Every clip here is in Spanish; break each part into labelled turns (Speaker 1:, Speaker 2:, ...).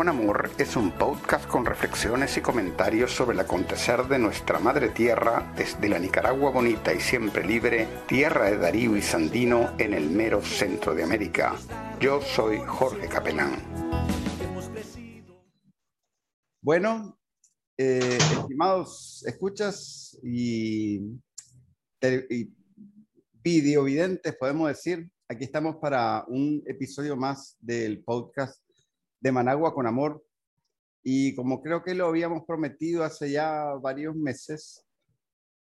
Speaker 1: con Amor es un podcast con reflexiones y comentarios sobre el acontecer de nuestra madre tierra desde la Nicaragua bonita y siempre libre, tierra de Darío y Sandino en el mero centro de América. Yo soy Jorge Capelán. Bueno, eh, estimados escuchas y, y videovidentes, podemos decir, aquí estamos para un episodio más del podcast de Managua con Amor. Y como creo que lo habíamos prometido hace ya varios meses,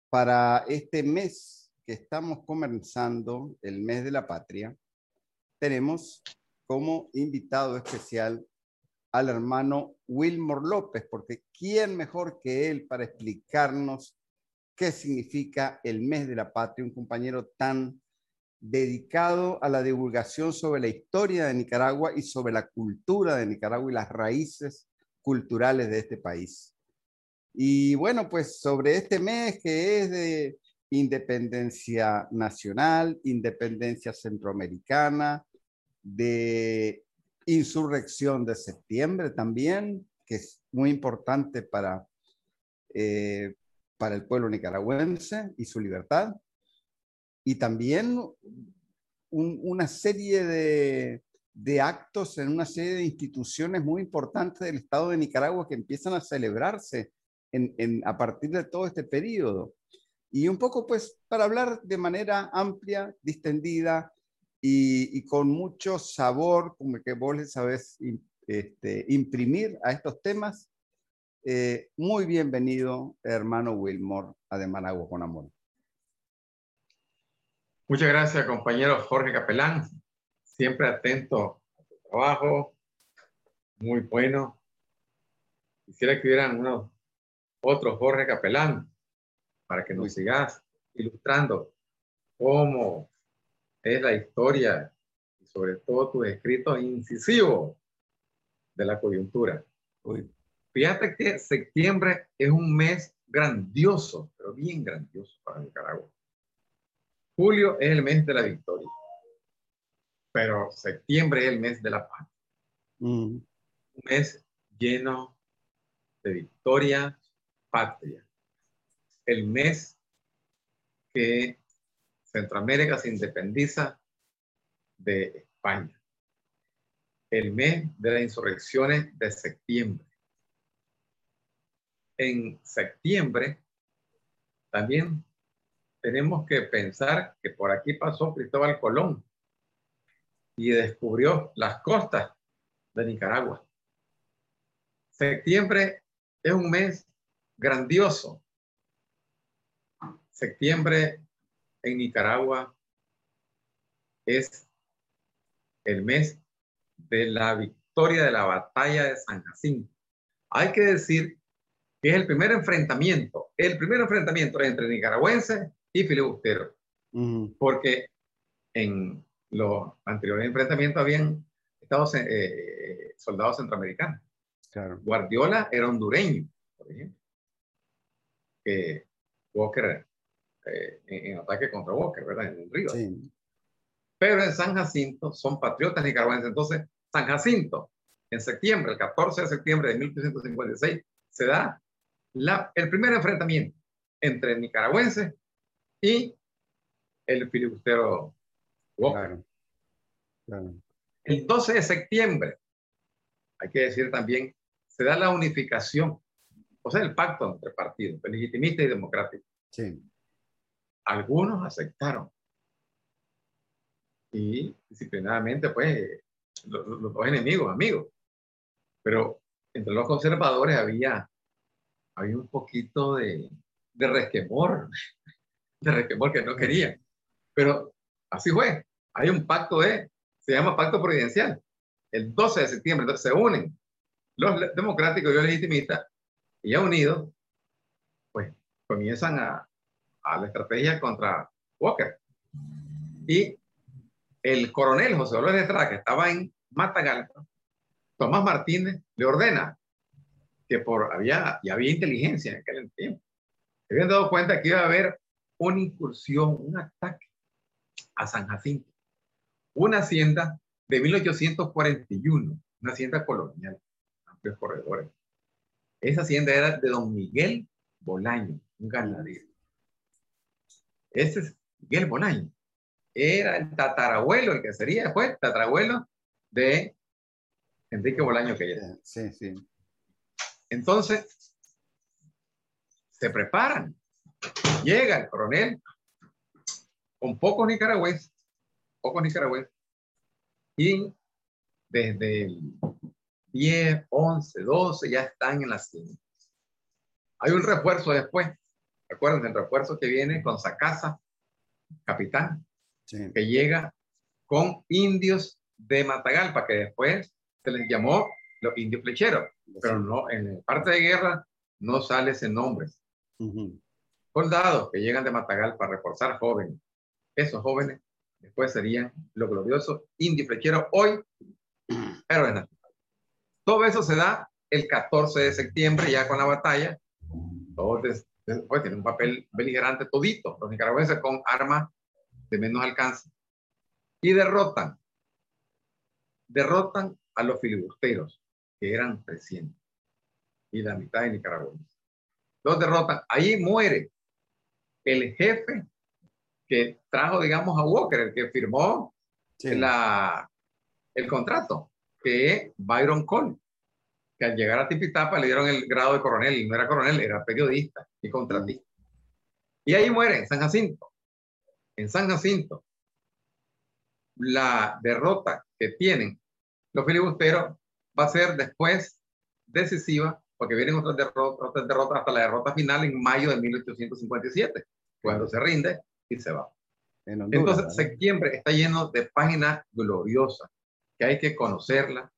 Speaker 1: para este mes que estamos comenzando, el mes de la patria, tenemos como invitado especial al hermano Wilmor López, porque ¿quién mejor que él para explicarnos qué significa el mes de la patria? Un compañero tan dedicado a la divulgación sobre la historia de Nicaragua y sobre la cultura de Nicaragua y las raíces culturales de este país. Y bueno, pues sobre este mes que es de independencia nacional, independencia centroamericana, de insurrección de septiembre también, que es muy importante para, eh, para el pueblo nicaragüense y su libertad y también una serie de, de, actos en una serie de instituciones muy importantes del Estado de Nicaragua que empiezan a celebrarse en, a partir de todo este periodo. Y un poco, pues, para hablar de manera amplia, distendida y, con mucho sabor, como que vos le sabés este, imprimir a estos temas, eh, muy bienvenido, hermano Wilmore, a De Managua con Amor.
Speaker 2: Muchas gracias, compañero Jorge Capelán. Siempre atento a tu trabajo. Muy bueno. Quisiera que hubieran unos otros Jorge Capelán para que nos sigas ilustrando cómo es la historia y sobre todo tus escritos incisivos de la coyuntura. Fíjate que septiembre es un mes grandioso, pero bien grandioso para Nicaragua. Julio es el mes de la victoria, pero septiembre es el mes de la paz. Mm. Un mes lleno de victoria, patria. El mes que Centroamérica se independiza de España. El mes de las insurrecciones de septiembre. En septiembre también tenemos que pensar que por aquí pasó Cristóbal Colón y descubrió las costas de Nicaragua. Septiembre es un mes grandioso. Septiembre en Nicaragua es el mes de la victoria de la batalla de San Jacinto. Hay que decir que es el primer enfrentamiento, el primer enfrentamiento entre nicaragüenses y filibustero. Porque en los anteriores enfrentamientos habían estado eh, soldados centroamericanos. Guardiola era hondureño, por ejemplo. Walker, eh, en, ataque contra Walker, ¿verdad? En el río. Pero en San Jacinto son patriotas nicaragüenses. Entonces, San Jacinto, en septiembre, el 14 de septiembre de 1856, se da la, el primer enfrentamiento entre nicaragüenses y el filibustero Walker. El 12 de septiembre, hay que decir también, se da la unificación, o sea, el pacto entre partidos, legitimista y democrático. Sí. Algunos aceptaron. Y disciplinadamente, pues, los, dos enemigos, amigos. Pero entre los conservadores había, había un poquito de, de resquemor de resquemor que no quería. Pero así fue. Hay un pacto de, se llama pacto providencial. El 12 de septiembre, entonces se unen los democráticos y los legitimistas y ya unidos, pues comienzan a, a la estrategia contra Walker. Y el coronel José Dolores Estrada, que estaba en Matagalpa, Tomás Martínez le ordena que por había, y había inteligencia en aquel tiempo, se habían dado cuenta que iba a haber una incursión, un ataque a San Jacinto, una hacienda de 1841, una hacienda colonial. amplios corredores. Esa hacienda era de don Miguel Bolaño, un ganadero. Ese es Miguel Bolaño. Era el tatarabuelo, el que sería después tatarabuelo de Enrique Bolaño que era.
Speaker 1: Sí, sí.
Speaker 2: Entonces, se preparan. Llega el coronel con pocos nicaragüenses, pocos nicaragüenses, y desde el 10, 11, 12 ya están en la hacienda. Hay un refuerzo después. Recuerden el refuerzo que viene con Sacasa, capitán, que llega con indios de Matagalpa, que después se les llamó los indios flecheros, pero no, en parte de guerra no sale ese nombre. Soldados que llegan de Matagalpa a reforzar jóvenes. Esos jóvenes después serían los gloriosos indios flecheros, hoy héroes nacionales. Todo eso se da el 14 de septiembre, ya con la batalla. Todos tienen un papel beligerante todito, los nicaragüenses con armas de menos alcance. Y derrotan, derrotan a los filibusteros, que eran 300, y la mitad de nicaragüenses. Los derrotan. Ahí muere el jefe que trajo, digamos, a Walker, el que firmó la, el contrato que es Byron Cole, que al llegar a Tipitapa le dieron el grado de coronel, y no era coronel, era periodista y contratista. Y ahí muere, en San Jacinto. En San Jacinto, la derrota que tienen los filibusteros va a ser después decisiva, porque vienen otras derrotas, otras derrotas hasta la derrota final en mayo de 1857, cuando se rinde y se va. Entonces, septiembre está lleno de páginas gloriosas que hay que conocerla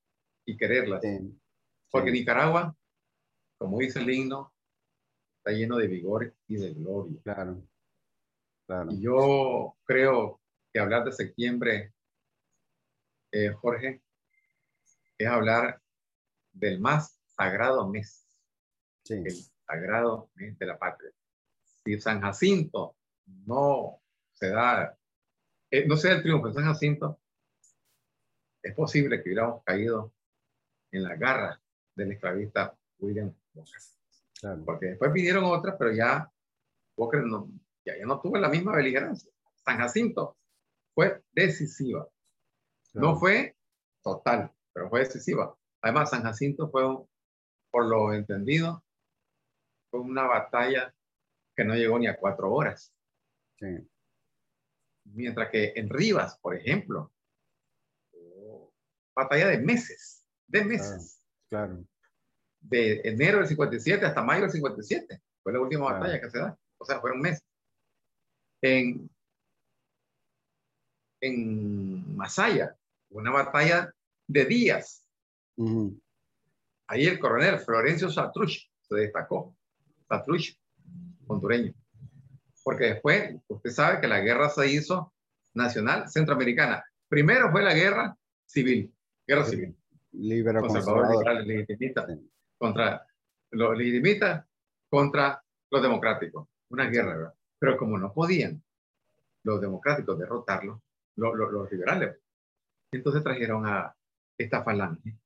Speaker 2: y quererla. Porque Nicaragua, como dice el himno, está lleno de vigor y de gloria.
Speaker 1: Claro.
Speaker 2: claro. Y yo creo que hablar de septiembre, eh, Jorge, es hablar del más sagrado mes. El sagrado mes de la patria. Si San Jacinto no se da, eh, no se da el triunfo de San Jacinto, es posible que hubiéramos caído en la garra del esclavista William Walker. Porque después vinieron otras, pero ya Walker no, ya, no tuvo la misma beligerancia. San Jacinto fue decisiva. No fue total, pero fue decisiva. Además, San Jacinto fue, por lo entendido, fue una batalla que no llegó ni a cuatro horas. Mientras que en Rivas, por ejemplo, batalla de meses, de meses.
Speaker 1: Claro.
Speaker 2: De enero del 57 hasta mayo del 57. Fue la última batalla que se da. O sea, fueron meses. En, en Masaya, una batalla de días. Ahí el coronel Florencio Satruch se destacó. Satruch, hondureño. Porque después, usted sabe que la guerra se hizo nacional centroamericana. Primero fue la guerra civil guerra civil.
Speaker 1: Libero
Speaker 2: conservador, legitimista, contra los legitimistas, contra los democráticos. Una guerra, ¿verdad? Pero como no podían los democráticos derrotarlos, los, liberales, entonces trajeron a esta falange.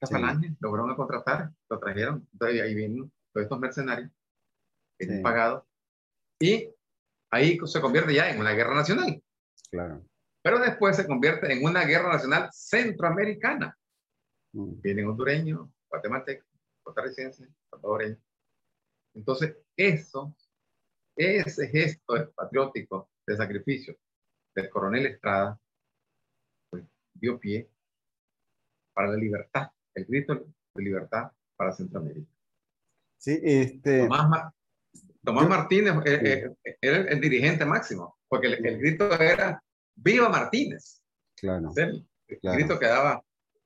Speaker 2: Esta falange lograron contratar, lo trajeron, entonces ahí vienen todos estos mercenarios, bien pagados, y ahí se convierte ya en una guerra nacional.
Speaker 1: Claro
Speaker 2: pero después se convierte en una guerra nacional centroamericana. Mm. Vienen hondureños, guatemaltecos, costarricenses, salvadoreños. Entonces, eso, ese gesto patriótico de sacrificio del coronel Estrada, pues, dio pie para la libertad, el grito de libertad para Centroamérica.
Speaker 1: Sí, este...
Speaker 2: Tomás, Martínez eh, eh, era el, dirigente máximo, porque el grito era ¡Viva Martínez!
Speaker 1: Claro.
Speaker 2: El, grito que daba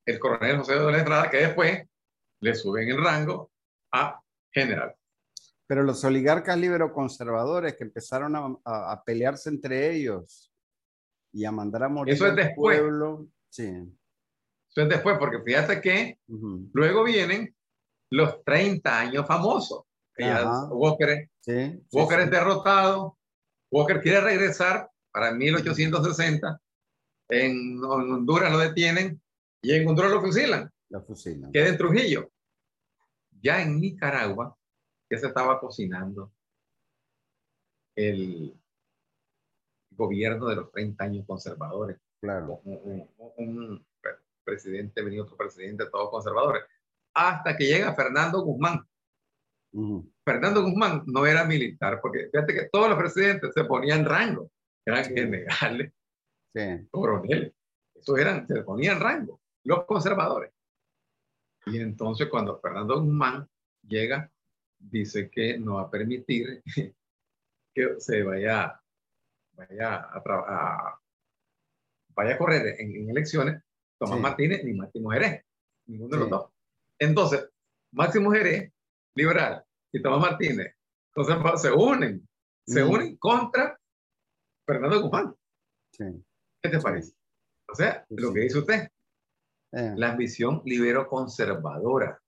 Speaker 2: el coronel José de la Estrada, que después le suben el rango a general.
Speaker 1: Pero los oligarcas libero-conservadores que empezaron a, a, pelearse entre ellos y a mandar a morir
Speaker 2: Eso es después.
Speaker 1: pueblo. Sí.
Speaker 2: Eso es después, porque fíjate que luego vienen los 30 años famosos. Walker, Walker es derrotado, Walker quiere regresar para 1860. En Honduras lo detienen y en Honduras lo fusilan.
Speaker 1: Lo fusilan.
Speaker 2: Queda en Trujillo. ya en Nicaragua ya se estaba cocinando el gobierno de los 30 años conservadores.
Speaker 1: Claro.
Speaker 2: Un, presidente, venía otro presidente, todos conservadores. Hasta que llega Fernando Guzmán. Fernando Guzmán no era militar, porque fíjate que todos los presidentes se ponían rango. Eran generales, coroneles. Eso eran, se ponían rango. Los conservadores. Y entonces cuando Fernando Guzmán llega, dice que no va a permitir que se vaya, vaya a, vaya a correr en, elecciones Tomás Martínez ni Máximo Jerez, ninguno de los dos. Entonces, Máximo Jerez, liberal, y Tomás Martínez, entonces se unen, se unen contra Fernando Guzmán. ¿Qué te parece? O sea, lo que dice usted, eh. La ambición libero conservadora.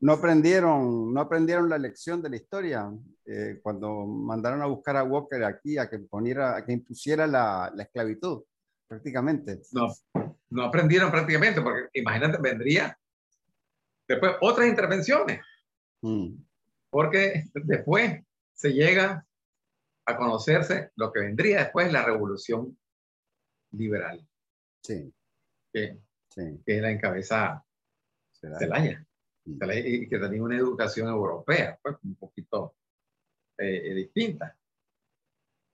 Speaker 1: No, aprendieron, no aprendieron la lección de la historia eh, cuando mandaron a buscar a Walker aquí a que, poniera, a que impusiera la, la, esclavitud, prácticamente.
Speaker 2: No, no aprendieron prácticamente, porque imagínate, vendría después otras intervenciones. Mm. Porque después se llega a conocerse lo que vendría después la revolución liberal.
Speaker 1: Sí
Speaker 2: que, que la encabeza Celaya. y que tenía una educación europea, pues un poquito eh, eh, distinta.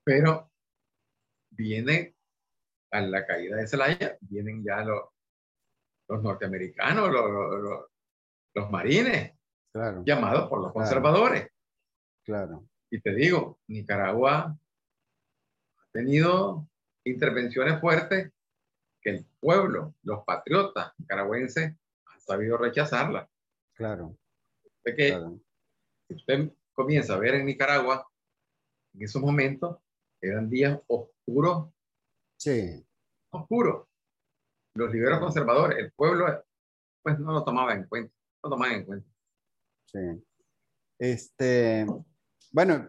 Speaker 2: Pero viene a la caída de Celaya, vienen ya los, los norteamericanos, los, los, marines, llamados por los conservadores.
Speaker 1: Claro.
Speaker 2: Y te digo, Nicaragua ha tenido intervenciones fuertes que el pueblo, los patriotas nicaragüenses han sabido rechazarla.
Speaker 1: Claro.
Speaker 2: De que si usted comienza a ver en Nicaragua, en esos momentos eran días oscuros.
Speaker 1: Sí.
Speaker 2: Oscuros. Los liberos conservadores, el pueblo, pues no lo tomaba en cuenta, no tomaba en cuenta.
Speaker 1: Sí. Este, bueno,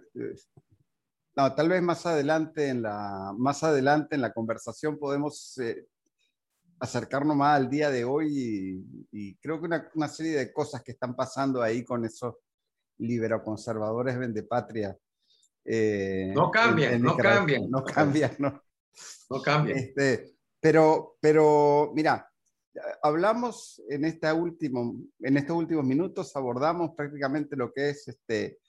Speaker 1: no, tal vez más adelante en la, más adelante en la conversación podemos eh, acercarnos más al día de hoy y, creo que una, una, serie de cosas que están pasando ahí con esos libero-conservadores vendepatria.
Speaker 2: Eh, no cambian, no cambian.
Speaker 1: No cambian, no.
Speaker 2: No cambian.
Speaker 1: Este, pero, pero, mira, hablamos en, esta último, en estos últimos minutos, abordamos prácticamente lo que es este,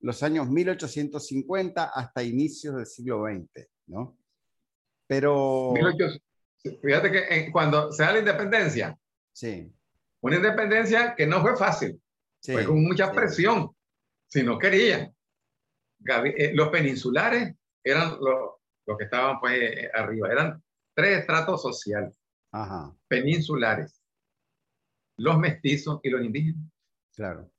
Speaker 1: los años 1850 hasta inicios del siglo XX, ¿no? Pero...
Speaker 2: Fíjate que cuando se da la independencia,
Speaker 1: sí.
Speaker 2: una independencia que no fue fácil, fue con mucha presión, si no querían. Eh, los peninsulares eran los, que estaban pues eh, arriba, eran tres estratos sociales peninsulares, los mestizos y los indígenas.
Speaker 1: Claro.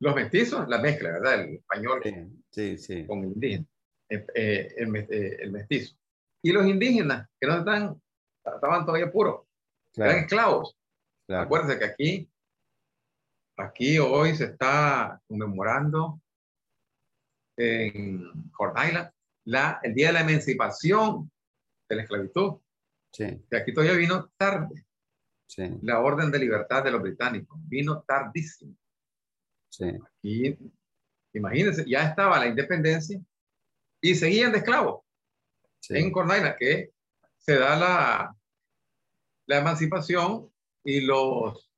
Speaker 2: Los mestizos, la mezcla, ¿verdad? El español
Speaker 1: sí, sí,
Speaker 2: con el indígena, eh, el, mestizo. Y los indígenas, que no están estaban todavía puros, eran esclavos. Acuérdense que aquí, aquí hoy se está conmemorando en Island la, el día de la emancipación de la esclavitud.
Speaker 1: Sí.
Speaker 2: Que aquí todavía vino tarde. La orden de libertad de los británicos vino tardísimo.
Speaker 1: Sí.
Speaker 2: Aquí, imagínense, ya estaba la independencia y seguían de esclavos en Cornaila, que se da la, la emancipación y los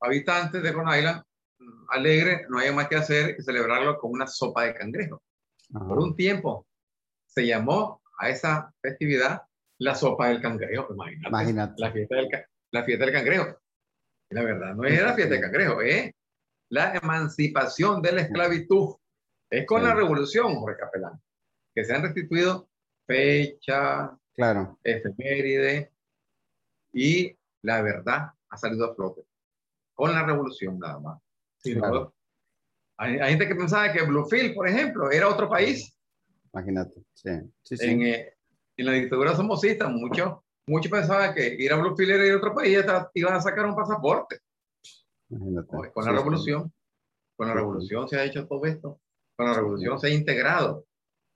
Speaker 2: habitantes de Island, mm, alegres, no hay más que hacer que celebrarlo con una sopa de cangrejo. Por un tiempo se llamó a esa festividad la sopa del cangrejo. Imagínate. La, fiesta del, la fiesta del cangrejo. Y la verdad, no es la fiesta del cangrejo, es la emancipación de la esclavitud. Es con la revolución, Jorge Capelán, que se han restituido fecha,
Speaker 1: claro.
Speaker 2: efeméride, y la verdad ha salido a flote con la revolución nada más. hay, gente que pensaba que Bluefield, por ejemplo, era otro país.
Speaker 1: Imagínate, sí.
Speaker 2: En, eh, en, la dictadura somocista, muchos mucho pensaban que ir a Bluefield era ir a otro país y iban a sacar un pasaporte. Imagínate. Con la revolución, con la revolución se ha hecho todo esto. Con la revolución se ha integrado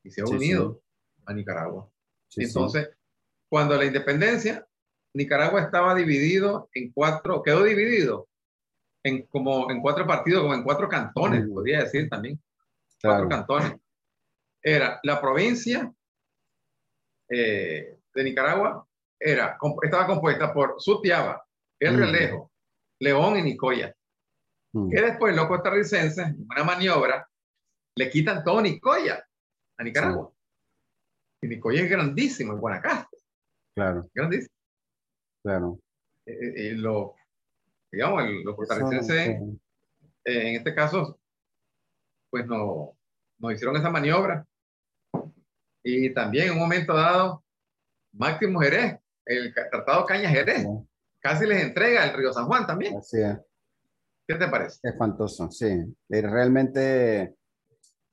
Speaker 2: y se ha unido a Nicaragua. Entonces, cuando la independencia Nicaragua estaba dividido en cuatro, quedó dividido en, como en cuatro partidos, como en cuatro cantones, podría decir también. Cuatro cantones. Era la provincia eh, de Nicaragua, era, estaba compuesta por Sutiaba, El Relejo, León y Nicoya. Que después los costarricenses, en una maniobra, le quitan todo Nicoya a Nicaragua. Y Nicoya es grandísimo, en Guanacaste.
Speaker 1: Claro.
Speaker 2: Grandísimo.
Speaker 1: Claro.
Speaker 2: Eh, eh, lo, digamos, los costarricenses, en este caso, pues no, nos hicieron esa maniobra. Y también en un momento dado, Máximo Jerez, el Tratado Caña Jerez, casi les entrega el río San Juan también.
Speaker 1: Así es.
Speaker 2: ¿Qué te parece?
Speaker 1: Es espantoso, sí. Es realmente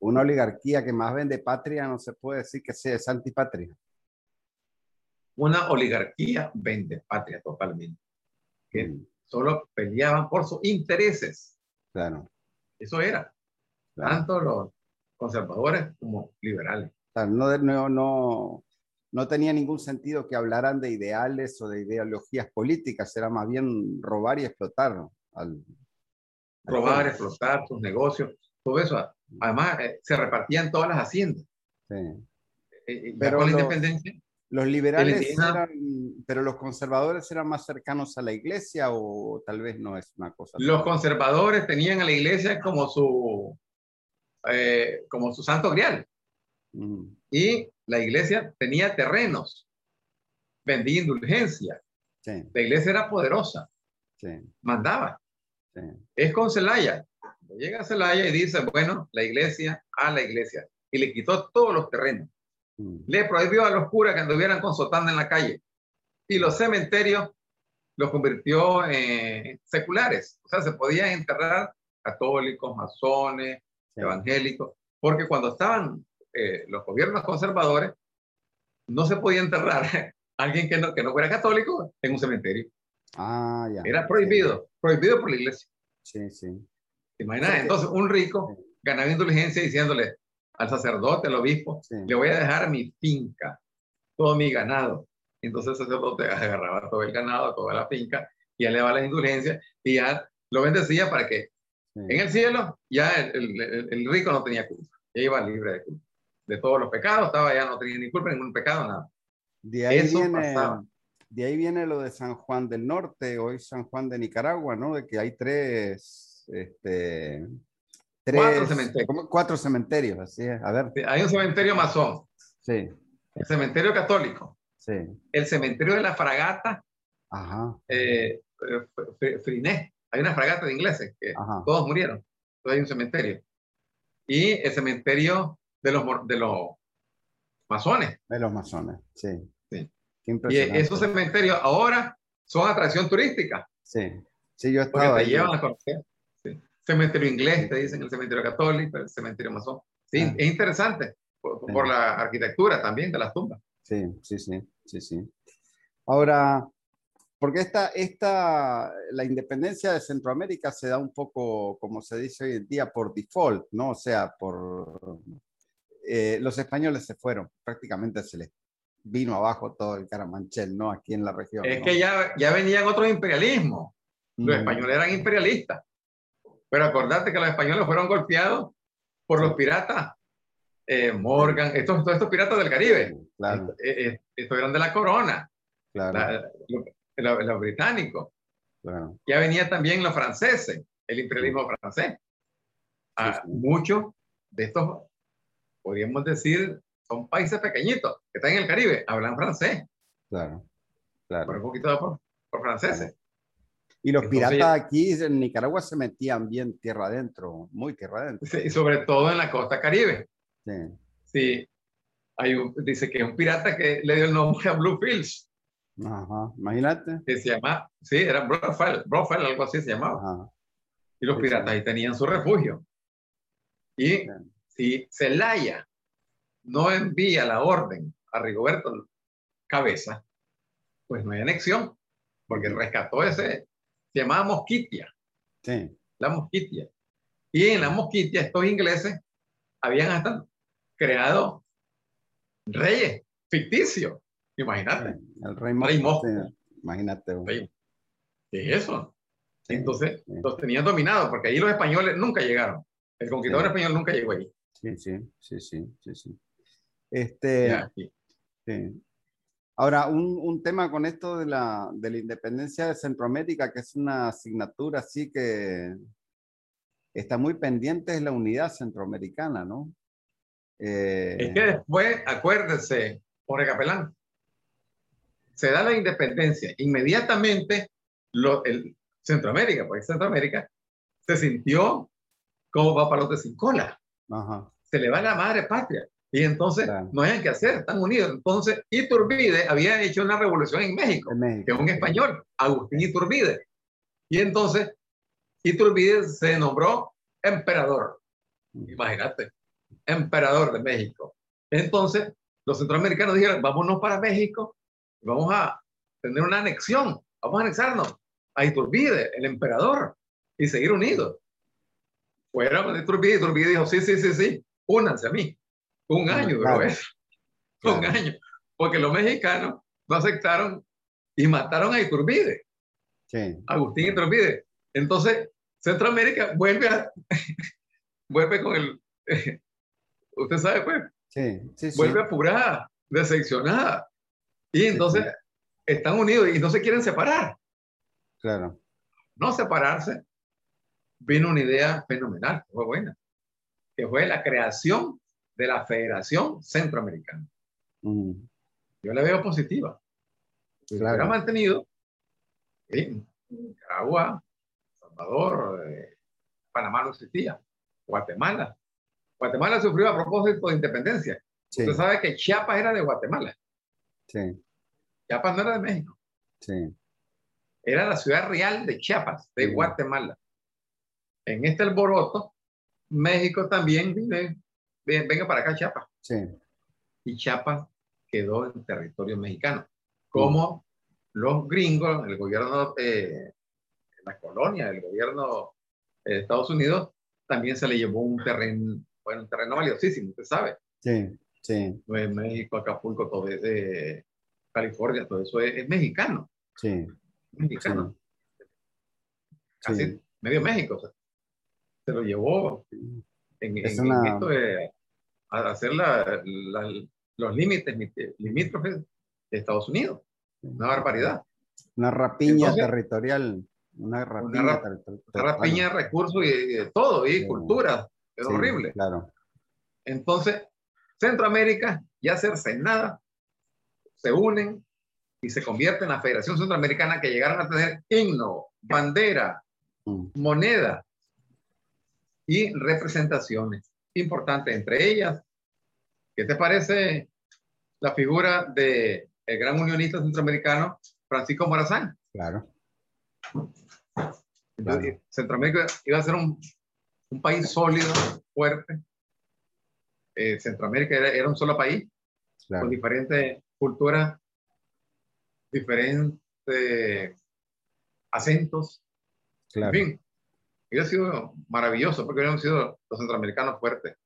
Speaker 1: una oligarquía que más vende patria, no se puede decir que sea es antipatria.
Speaker 2: Una oligarquía vende patria totalmente. Que mm. solo peleaban por sus intereses.
Speaker 1: Claro.
Speaker 2: Eso era. Tanto los conservadores como liberales.
Speaker 1: No, no, no, no tenía ningún sentido que hablaran de ideales o de ideologías políticas, era más bien robar y explotar. Al,
Speaker 2: robar, explotar sus negocios, todo eso. Además, eh, se repartían todas las haciendas. Sí.
Speaker 1: Eh, eh, pero la independencia. Los liberales eran, pero los conservadores eran más cercanos a la iglesia o tal vez no es una cosa.
Speaker 2: Los conservadores tenían a la iglesia como su, como su santo grial. Mm. Y la iglesia tenía terrenos, vendía indulgencia. La iglesia era poderosa, mandaba. Es con Celaya. Llega a Celaya y dice, bueno, la iglesia a la iglesia. Y le quitó todos los terrenos. Mm. Le prohibió a los curas que anduvieran con sotana en la calle. Y los cementerios los convirtió en seculares. O sea, se podían enterrar católicos, masones, evangélicos, porque cuando estaban eh, los gobiernos conservadores, no se podía enterrar a alguien que no, que no fuera católico en un cementerio.
Speaker 1: Ah, ya.
Speaker 2: Era prohibido, prohibido por la iglesia.
Speaker 1: Sí, sí.
Speaker 2: ¿Te imaginas? Entonces, un rico ganaba indulgencia diciéndole al sacerdote, al obispo, le voy a dejar mi finca, todo mi ganado. Entonces el sacerdote agarraba todo el ganado, toda la finca, y ya le daba la indulgencia y ya lo bendecía para que en el cielo ya el, el rico no tenía culpa, ya iba libre de culpa de todos los pecados, estaba ya no tenía ni culpa, ningún pecado, nada.
Speaker 1: De ahí, viene, de ahí viene lo de San Juan del Norte, hoy San Juan de Nicaragua, ¿no? De que hay tres, este,
Speaker 2: tres cuatro cementerios.
Speaker 1: Cuatro cementerios, así es. A ver.
Speaker 2: Hay un cementerio masón.
Speaker 1: Sí.
Speaker 2: El cementerio católico.
Speaker 1: Sí.
Speaker 2: El cementerio de la fragata.
Speaker 1: Ajá.
Speaker 2: Eh, Friné. Hay una fragata de ingleses que todos murieron. Entonces hay un cementerio. Y el cementerio de los, de los masones.
Speaker 1: De los masones, sí.
Speaker 2: sí. y esos cementerios ahora son atracción turística.
Speaker 1: Sí, sí, yo he estado
Speaker 2: te llevan a conocer. Sí. Cementerio inglés, te dicen el cementerio católico, el cementerio masón. Sí, ah. es interesante por, la arquitectura también de las tumbas.
Speaker 1: Sí, sí, sí, sí, sí. Ahora, porque esta, esta, la independencia de Centroamérica se da un poco, como se dice hoy en día, por default, ¿no? O sea, por, eh, los españoles se fueron, prácticamente se les vino abajo todo el caramanchel, ¿no? Aquí en la región.
Speaker 2: Es que ya, ya venían otros imperialismos. Los españoles eran imperialistas. Pero acordate que los españoles fueron golpeados por los piratas. Eh, Morgan, estos, todos estos piratas del Caribe.
Speaker 1: Claro.
Speaker 2: Eh, estos eran de la corona.
Speaker 1: Claro.
Speaker 2: los británicos. Ya venían también los franceses, el imperialismo francés. Ah, muchos de estos podríamos decir, son países pequeñitos que están en el Caribe, hablan francés.
Speaker 1: Claro, claro.
Speaker 2: Por un poquito por, por franceses.
Speaker 1: Y los piratas aquí en Nicaragua se metían bien tierra adentro, muy tierra adentro.
Speaker 2: Sí, sobre todo en la costa caribe.
Speaker 1: Sí.
Speaker 2: Sí. Hay un, dice que es un pirata que le dio el nombre a Bluefields.
Speaker 1: Ajá, imagínate.
Speaker 2: Que se llama, sí, era Brofel, Brofel, algo así se llamaba. Ajá. Y los piratas ahí tenían su refugio. Y si Celaya no envía la orden a Rigoberto Cabeza, pues no hay anexión, porque rescató ese, se llamaba Mosquitia.
Speaker 1: Sí.
Speaker 2: La Mosquitia. Y en la Mosquitia estos ingleses habían hasta creado reyes ficticios. Imagínate.
Speaker 1: el rey, rey Mosco. imagínate.
Speaker 2: ¿Qué es eso? Entonces, los tenían dominados, porque ahí los españoles nunca llegaron. El conquistador español nunca llegó ahí.
Speaker 1: Sí, sí, sí, sí, sí. sí. Este, sí. Ahora, un, un, tema con esto de la, de la independencia de Centroamérica, que es una asignatura así que está muy pendiente, es la unidad centroamericana, ¿no?
Speaker 2: Eh... Es que después, acuérdese, Jorge Capelán, se da la independencia, inmediatamente lo, el Centroamérica, porque Centroamérica se sintió como va para los de sin cola. Se le va la madre patria. Y entonces no hay que hacer, están unidos. Entonces Iturbide había hecho una revolución en México, que es un español, Agustín Iturbide. Y entonces Iturbide se nombró emperador. Mm. Imagínate, emperador de México. Entonces los centroamericanos dijeron, vámonos para México, vamos a tener una anexión, vamos a anexarnos a Iturbide, el emperador, y seguir unidos. Fueron de Iturbide, Iturbide dijo, sí, sí, sí, sí, únanse a mí. Un año duró eso. Un año. Porque los mexicanos no aceptaron y mataron a Iturbide. Sí. Agustín Iturbide. Entonces, Centroamérica vuelve a vuelve con el usted sabe pues sí, sí, vuelve apurada decepcionada y entonces están unidos y no se quieren separar
Speaker 1: claro
Speaker 2: no separarse vino una idea fenomenal fue buena que fue la creación de la Federación Centroamericana. Yo la veo positiva. Claro. ha mantenido en Nicaragua, Salvador, eh, Panamá no existía, Guatemala. Guatemala sufrió a propósito de independencia. Usted sabe que Chiapas era de Guatemala.
Speaker 1: Sí.
Speaker 2: Chiapas no era de México.
Speaker 1: Sí.
Speaker 2: Era la ciudad real de Chiapas, de Guatemala. En este alboroto, México también vive venga para acá Chiapas.
Speaker 1: Sí.
Speaker 2: Y Chiapas quedó en territorio mexicano. Como los gringos, el gobierno, eh, la colonia, el gobierno de Estados Unidos, también se le llevó un terreno, bueno, un terreno valiosísimo, usted sabe.
Speaker 1: Sí, sí.
Speaker 2: México, Acapulco, todo es de California, todo eso es, mexicano.
Speaker 1: Sí.
Speaker 2: Mexicano. Casi medio México. Se lo llevó en, esto de hacer los límites limítrofes de Estados Unidos. Una barbaridad.
Speaker 1: Una rapiña territorial. Una rapiña,
Speaker 2: rapiña de recursos y, de todo, y cultura. Es horrible.
Speaker 1: Claro.
Speaker 2: Entonces, Centroamérica y hacerse nada, se unen y se convierten en la Federación Centroamericana que llegaron a tener himno, bandera, mm. moneda, y representaciones importantes, entre ellas, ¿qué te parece la figura de el gran unionista centroamericano Francisco Morazán?
Speaker 1: Claro.
Speaker 2: Centroamérica iba a ser un, un país sólido, fuerte. Eh, Centroamérica era, un solo país, con diferentes culturas, diferentes acentos.
Speaker 1: Claro.
Speaker 2: En fin, hubiera sido maravilloso porque hubieran sido los centroamericanos fuertes.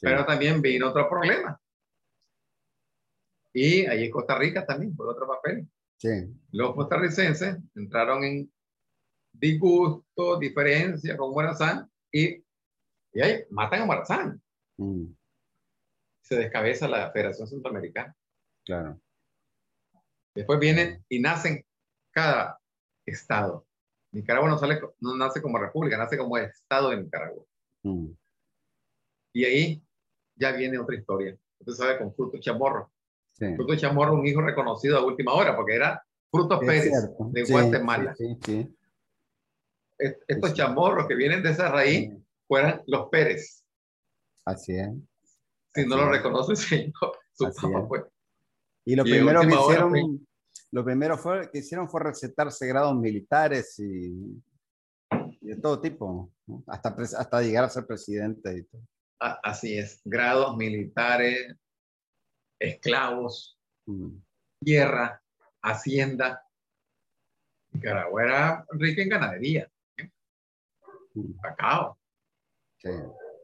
Speaker 2: Pero también vino otro problema. Y ahí en Costa Rica también fue otro papel.
Speaker 1: Sí.
Speaker 2: Los costarricenses entraron en disgusto, diferencia con Morazán y, y ahí matan a Morazán. Mm. Se descabeza la Federación Centroamericana.
Speaker 1: Claro.
Speaker 2: Después vienen y nacen cada estado. Nicaragua no, sale, no nace como república, nace como Estado de Nicaragua. Mm. Y ahí ya viene otra historia. Usted sabe con Fruto Chamorro. Fruto Chamorro, un hijo reconocido a última hora, porque era Fruto Pérez de Guatemala. Estos chamorros que vienen de esa raíz fueran los Pérez.
Speaker 1: Así es.
Speaker 2: Si no lo reconoce señor, su papá fue.
Speaker 1: Y lo primero que hicieron lo primero fue, que hicieron fue recetarse grados militares y, de todo tipo, hasta, hasta llegar a ser presidente. Y todo.
Speaker 2: Así es, grados militares, esclavos, mm. tierra, hacienda. Nicaragua era rica en ganadería, ¿eh? mm. cacao.
Speaker 1: Sí.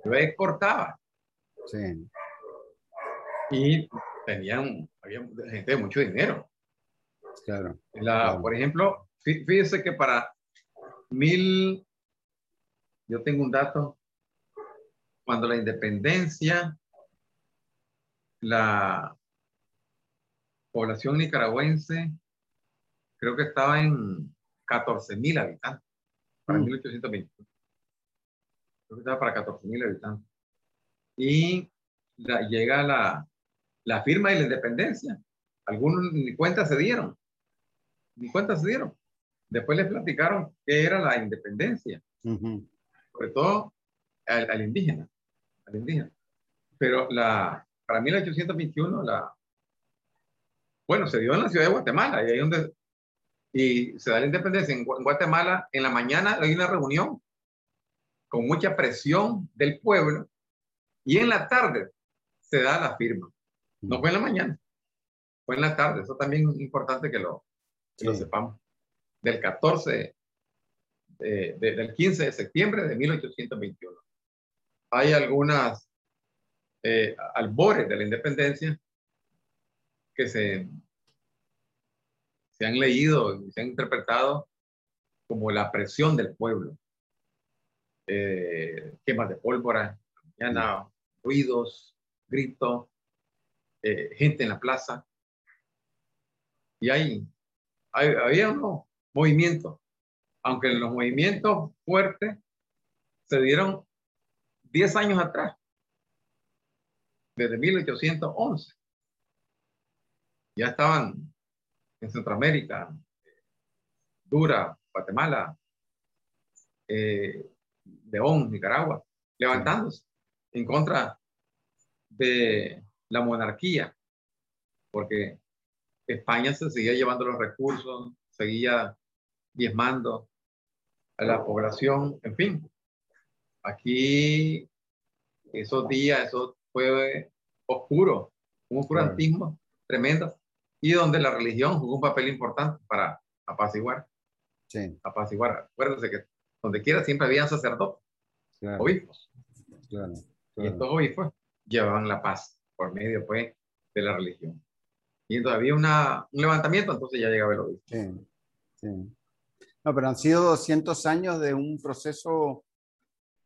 Speaker 2: Lo exportaba.
Speaker 1: Sí.
Speaker 2: Y tenían, había gente de mucho dinero.
Speaker 1: Claro,
Speaker 2: la, Por ejemplo, fíjese que para mil, yo tengo un dato, cuando la independencia, la población nicaragüense creo que estaba en 14 mil habitantes para 1820. Mm. Creo que estaba para 14 mil habitantes. Y llega la, la firma de la independencia. Algunos ni cuenta se dieron. Ni cuenta se dieron. Después les platicaron qué era la independencia. Sobre todo al, indígena. Al indígena. Pero la, para 1821, la, bueno, se dio en la ciudad de Guatemala, y ahí donde y se da la independencia en Guatemala. En la mañana hay una reunión con mucha presión del pueblo y en la tarde se da la firma. No fue en la mañana, fue en la tarde. Eso también es importante que lo, lo sepamos. Del 14, del 15 de septiembre de 1821. Hay algunas eh, albores de la independencia que se se han leído y se han interpretado como la presión del pueblo. Eh, quemas de pólvora, mañana, ruidos, gritos, eh, gente en la plaza. Y hay, había unos movimientos, aunque los movimientos fuertes se dieron 10 años atrás, desde 1811. Ya estaban en Centroamérica, Dura, Guatemala, eh, León, Nicaragua, levantándose en contra de la monarquía, porque España se seguía llevando los recursos, seguía diezmando a la población, en fin. Aquí esos días, eso fue oscuro, un oscurantismo tremendo y donde la religión jugó un papel importante para apaciguar. Sí. Apaciguar. Acuérdense que donde quiera siempre había sacerdotes, obispos. Claro, Y estos obispos llevaban la paz por medio pues, de la religión. Y entonces había un levantamiento, entonces ya llegaba el obispo. Sí.
Speaker 1: No, pero han sido 200 años de un proceso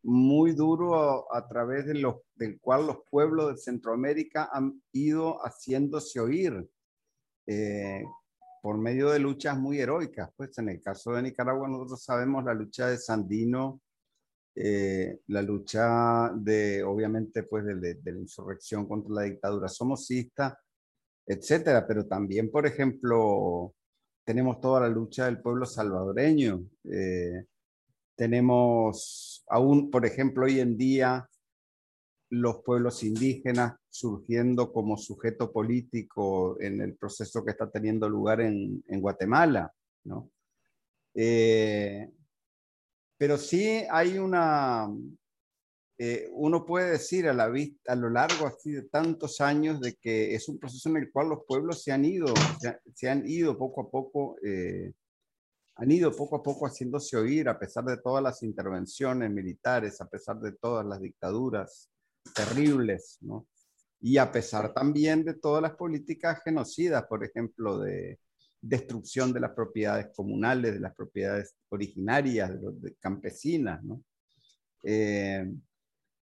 Speaker 1: muy duro a, a través de los, del cual los pueblos de Centroamérica han ido haciéndose oír eh, por medio de luchas muy heroicas. Pues en el caso de Nicaragua nosotros sabemos la lucha de Sandino, eh, la lucha de, obviamente, pues de, de, la insurrección contra la dictadura somocista, etcétera, pero también, por ejemplo, tenemos toda la lucha del pueblo salvadoreño. Eh, tenemos aún, por ejemplo, hoy en día los pueblos indígenas surgiendo como sujeto político en el proceso que está teniendo lugar en, Guatemala, ¿no? Eh, pero sí hay una, eh, uno puede decir a la vista, a lo largo así de tantos años, de que es un proceso en el cual los pueblos se han ido, se, han ido poco a poco, eh, han ido poco a poco haciéndose oír a pesar de todas las intervenciones militares, a pesar de todas las dictaduras terribles, ¿no? Y a pesar también de todas las políticas genocidas, por ejemplo, de destrucción de las propiedades comunales, de las propiedades originarias, de, campesinas, ¿no? Eh,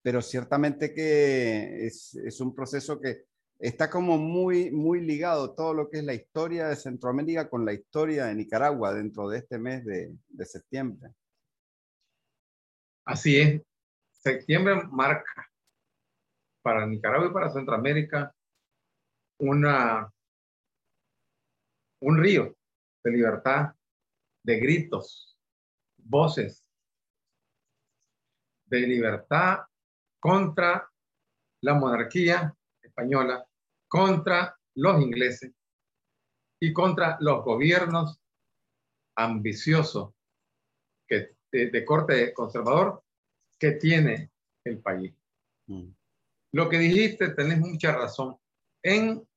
Speaker 1: pero ciertamente que es, un proceso que está como muy, muy ligado todo lo que es la historia de Centroamérica con la historia de Nicaragua dentro de este mes de, de septiembre.
Speaker 2: Así es. Septiembre marca para Nicaragua y para Centroamérica una, un río de libertad, de gritos, voces, de libertad contra la monarquía española, contra los ingleses y contra los gobiernos ambiciosos que, de, corte conservador que tiene el país. Mm. Lo que dijiste, tenés mucha razón. En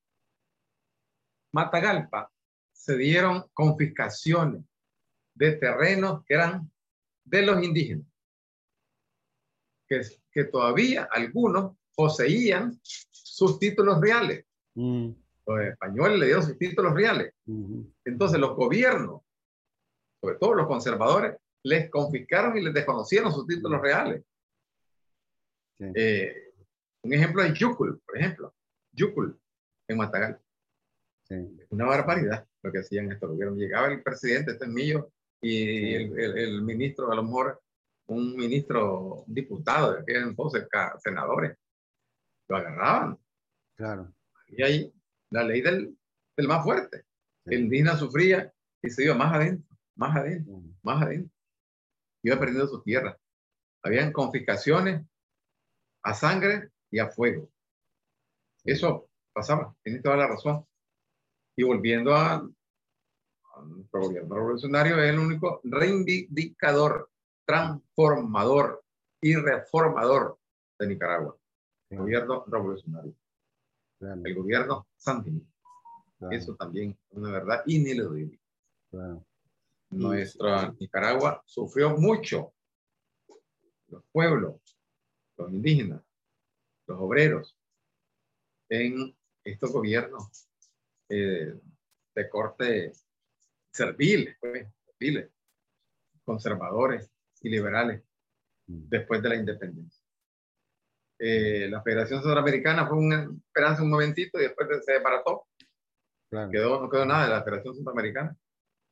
Speaker 2: Matagalpa se dieron confiscaciones de terrenos que eran de los indígenas, que, que todavía algunos poseían sus títulos reales. Mm. Los españoles le dieron sus títulos reales. Entonces los gobiernos, sobre todo los conservadores, les confiscaron y les desconocieron sus títulos reales. Eh, un ejemplo es Yucul, por ejemplo. Yucul, en Matagal. Una barbaridad lo que hacían estos gobiernos. Llegaba el presidente, este es mío, y el, el, ministro, a lo mejor un ministro, un diputado de aquel entonces, senadores, lo agarraban.
Speaker 1: Claro.
Speaker 2: Y ahí la ley del, del más fuerte. El indígena sufría y se iba más adentro, más adentro, más adentro. Iba perdiendo su tierra. Habían confiscaciones a sangre y a fuego. Eso pasaba, tiene toda la razón. Y volviendo a, nuestro gobierno revolucionario, es el único reivindicador, transformador y reformador de Nicaragua. El gobierno revolucionario. El gobierno sandinista. Eso también es una verdad ineludible. Nuestra Nicaragua sufrió mucho. Los pueblos, los indígenas, los obreros, en estos gobiernos eh, de corte serviles, pues, conservadores y liberales mm. después de la independencia. Eh, la Federación Centroamericana fue una esperanza un momentito y después se desbarató. Quedó, no quedó nada de la Federación Centroamericana,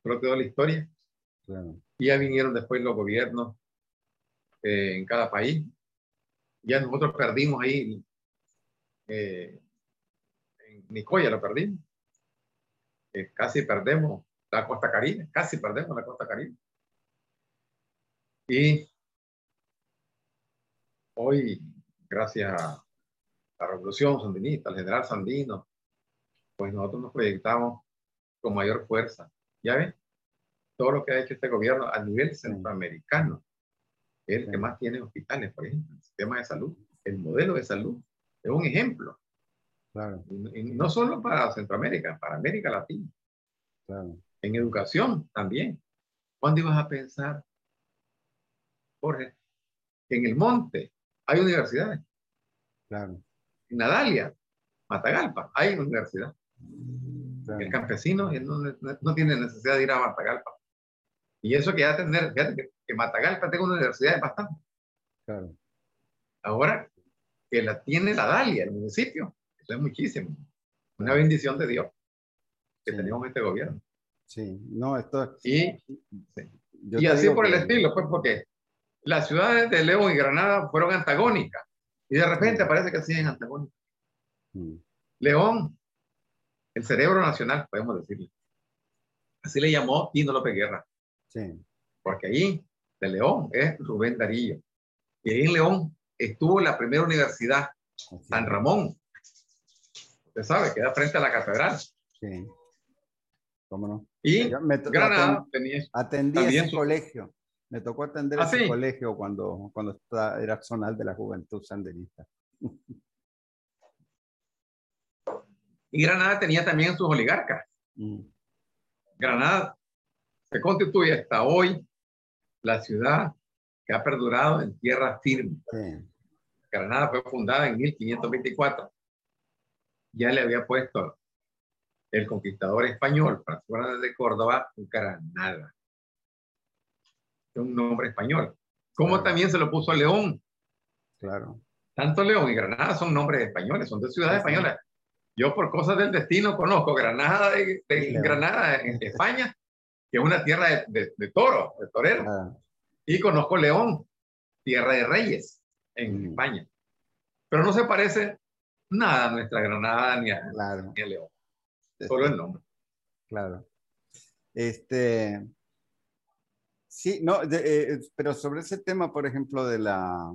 Speaker 2: solo quedó la historia. Y ya vinieron después los gobiernos eh, en cada país. Ya nosotros perdimos ahí, eh, en Nicoya lo perdimos. casi perdemos la costa caribe, casi perdemos la costa caribe. Y hoy gracias a la revolución sandinista, al general Sandino, pues nosotros nos proyectamos con mayor fuerza. Ya ven, todo lo que ha hecho este gobierno a nivel centroamericano, es el que más tiene hospitales, por ejemplo, el sistema de salud, el modelo de salud, es un ejemplo. Claro. Y, no solo para Centroamérica, para América Latina. Claro. En educación también. ¿Cuándo ibas a pensar, Jorge, que en el monte hay universidades.
Speaker 1: Claro.
Speaker 2: En Nadalia, Matagalpa, hay universidad. El campesino no, no, tiene necesidad de ir a Matagalpa. Y eso que ya tener, fíjate que, Matagalpa tenga una universidad es bastante.
Speaker 1: Claro.
Speaker 2: Ahora que la tiene la Dalia, el municipio, eso es muchísimo. Una bendición de Dios que tenemos este gobierno.
Speaker 1: Sí, no, esto
Speaker 2: Y, y así por el estilo, pues porque las ciudades de León y Granada fueron antagónicas y de repente parece que siguen antagónicas. Mm. León, el cerebro nacional, podemos decirle. Así le llamó Tino López Guerra.
Speaker 1: Sí.
Speaker 2: Porque ahí, de León, es Rubén Darillo. Y ahí en León estuvo la primera universidad, San Ramón. Usted sabe, queda frente a la catedral.
Speaker 1: Sí. ¿Cómo no?
Speaker 2: Y Granada tenía,
Speaker 1: atendí ese colegio. Me tocó atender ¿Ah, ese colegio cuando, cuando era zonal de la juventud sandinista.
Speaker 2: Y Granada tenía también sus oligarcas. Mm. Granada se constituye hasta hoy la ciudad que ha perdurado en tierra firme. Granada fue fundada en 1524. Ya le había puesto el conquistador español, Francisco de Córdoba, Granada un nombre español. Como también se lo puso a León.
Speaker 1: Claro.
Speaker 2: Tanto León y Granada son nombres españoles, son de ciudades españolas. Yo por cosas del destino conozco Granada de, Granada en España, que es una tierra de, de, toro, de torero. Ah. Y conozco León, tierra de reyes en España. Pero no se parece nada a nuestra Granada ni a, ni a León. Solo el nombre.
Speaker 1: Claro. Este, Sí, no, eh, pero sobre ese tema, por ejemplo, de la,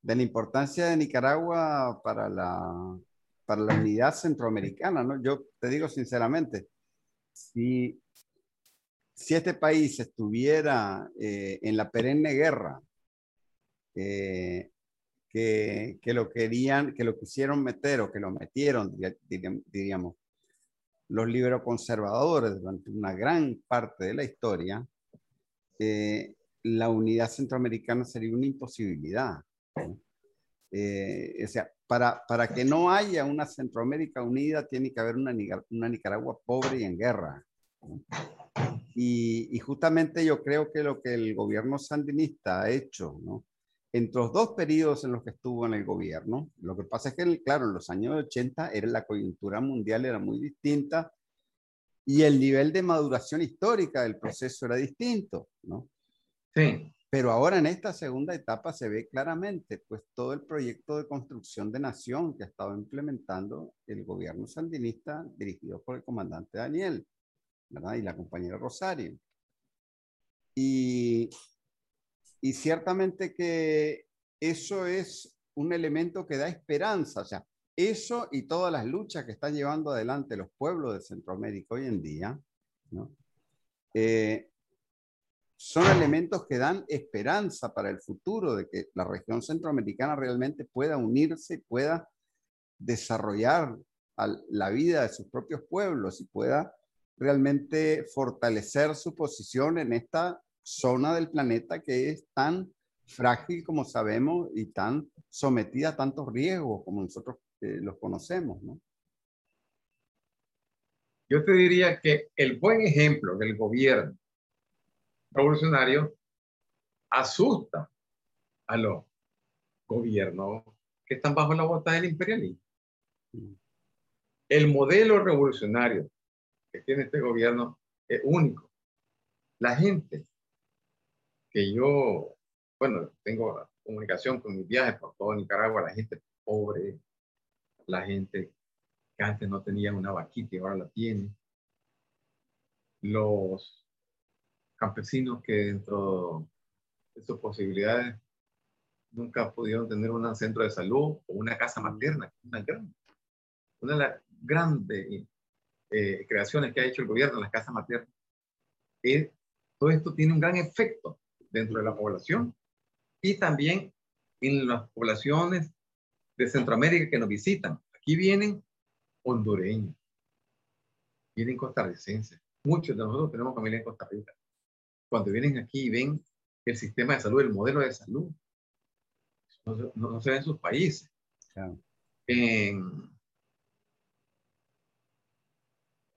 Speaker 1: de la importancia de Nicaragua para la, para la unidad centroamericana, ¿no? Yo te digo sinceramente, si, si este país estuviera eh, en la perenne guerra, eh, que, que, lo querían, que lo quisieron meter o que lo metieron, diríamos, los liberoconservadores durante una gran parte de la historia, eh, la unidad centroamericana sería una imposibilidad. Eh, o sea, para, para que no haya una Centroamérica unida, tiene que haber una, una Nicaragua pobre y en guerra. Y, justamente yo creo que lo que el gobierno sandinista ha hecho, ¿no? Entre los dos periodos en los que estuvo en el gobierno, lo que pasa es que, claro, en los años 80 era la coyuntura mundial era muy distinta y el nivel de maduración histórica del proceso era distinto, ¿no?
Speaker 2: Sí.
Speaker 1: Pero ahora en esta segunda etapa se ve claramente pues todo el proyecto de construcción de nación que ha estado implementando el gobierno sandinista dirigido por el comandante Daniel ¿verdad? y la compañera Rosario. Y, y ciertamente que eso es un elemento que da esperanza, o sea, eso y todas las luchas que están llevando adelante los pueblos de Centroamérica hoy en día. Eh, son elementos que dan esperanza para el futuro de que la región centroamericana realmente pueda unirse pueda desarrollar la vida de sus propios pueblos y pueda realmente fortalecer su posición en esta zona del planeta que es tan frágil como sabemos y tan sometida a tantos riesgos como nosotros eh, los conocemos, ¿no?
Speaker 2: Yo te diría que el buen ejemplo del gobierno revolucionario asusta a los gobiernos que están bajo la bota del imperialismo. El modelo revolucionario que tiene este gobierno es único. La gente que yo, bueno, tengo comunicación con mis viajes por todo Nicaragua, la gente pobre, la gente que antes no tenía una vaquita y ahora la tiene, los campesinos que dentro de sus posibilidades nunca pudieron tener un centro de salud o una casa materna, una, gran, una de las grandes eh, creaciones que ha hecho el gobierno en las casas maternas. Es, todo esto tiene un gran efecto dentro de la población y también en las poblaciones de Centroamérica que nos visitan. Aquí vienen hondureños, vienen costarricenses. Muchos de nosotros tenemos familia en Costa Rica cuando vienen aquí y ven el sistema de salud, el modelo de salud, no, se ve en sus países.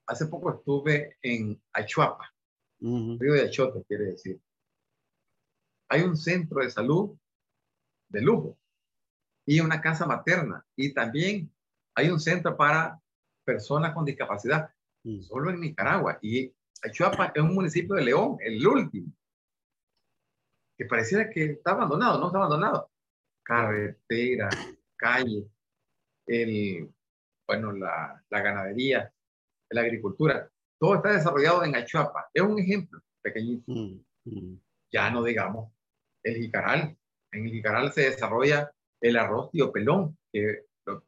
Speaker 2: hace poco estuve en Achuapa, río de Achote, quiere decir. Hay un centro de salud de lujo y una casa materna y también hay un centro para personas con discapacidad, mm. solo en Nicaragua. Y Chuapa es un municipio de León, el último, que pareciera que está abandonado, no está abandonado. Carretera, calle, el, bueno, la, la ganadería, la agricultura, todo está desarrollado en Achuapa. Es un ejemplo pequeñito. Mm, mm. Ya no digamos el jicaral. En el jicaral se desarrolla el arroz tío pelón, que lo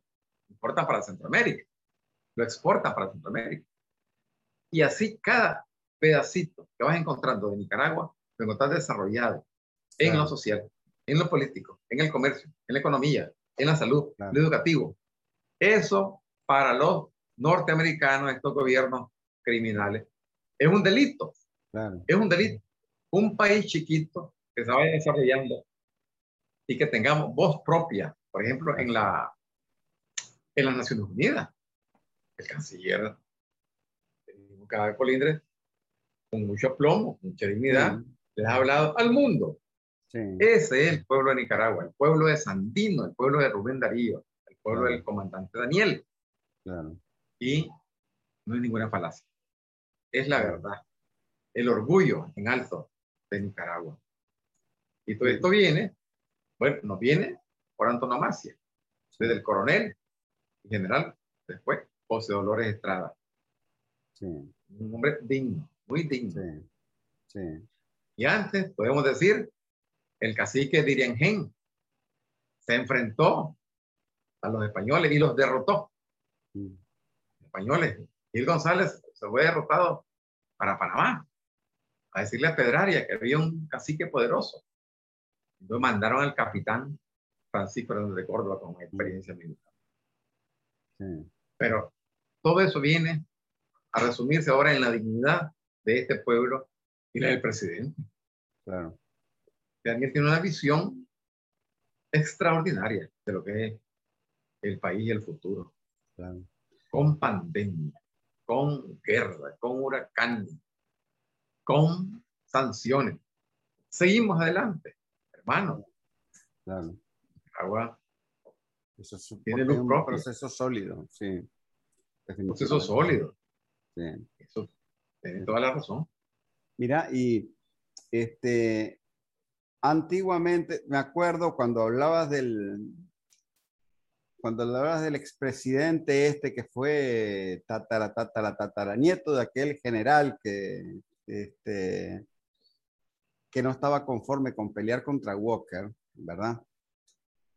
Speaker 2: importa para Centroamérica, lo exporta para Centroamérica. Y así cada pedacito que vas encontrando de Nicaragua, lo encontrás desarrollado en lo social, en lo político, en el comercio, en la economía, en la salud, en lo educativo. Eso para los norteamericanos, estos gobiernos criminales, es un delito. Es un delito. Un país chiquito que se vaya desarrollando y que tengamos voz propia, por ejemplo, en, la, en las Naciones Unidas. El canciller cada colindre, con mucho plomo, mucha dignidad, les ha hablado al mundo. Ese es el pueblo de Nicaragua, el pueblo de Sandino, el pueblo de Rubén Darío, el pueblo del comandante Daniel. Y no hay ninguna falacia. Es la verdad. El orgullo en alto de Nicaragua. Y todo esto viene, bueno, nos viene por antonomasia, desde el coronel, general, después José Dolores Estrada. Un hombre digno, muy digno. Y antes, podemos decir, el cacique Diriangén se enfrentó a los españoles y los derrotó. Mm. Españoles. Gil González se fue derrotado para Panamá a decirle a Pedraria que había un cacique poderoso. Entonces mandaron al capitán Francisco de Córdoba con experiencia militar. Pero todo eso viene a resumirse ahora en la dignidad de este pueblo y la del presidente. Claro. Daniel tiene una visión extraordinaria de lo que es el país y el futuro. Con pandemia, con guerra, con huracán, con sanciones. Seguimos adelante, hermano.
Speaker 1: Claro.
Speaker 2: Agua
Speaker 1: Eso es
Speaker 2: Tiene luz
Speaker 1: un
Speaker 2: propia.
Speaker 1: proceso sólido, sí.
Speaker 2: un proceso sólido.
Speaker 1: Sí.
Speaker 2: Eso tiene toda la razón.
Speaker 1: Mira, y este, antiguamente, me acuerdo cuando hablabas del, cuando hablabas del expresidente este que fue tatara, tatara, tatara, nieto de aquel general que, este, que no estaba conforme con pelear contra Walker, ¿verdad?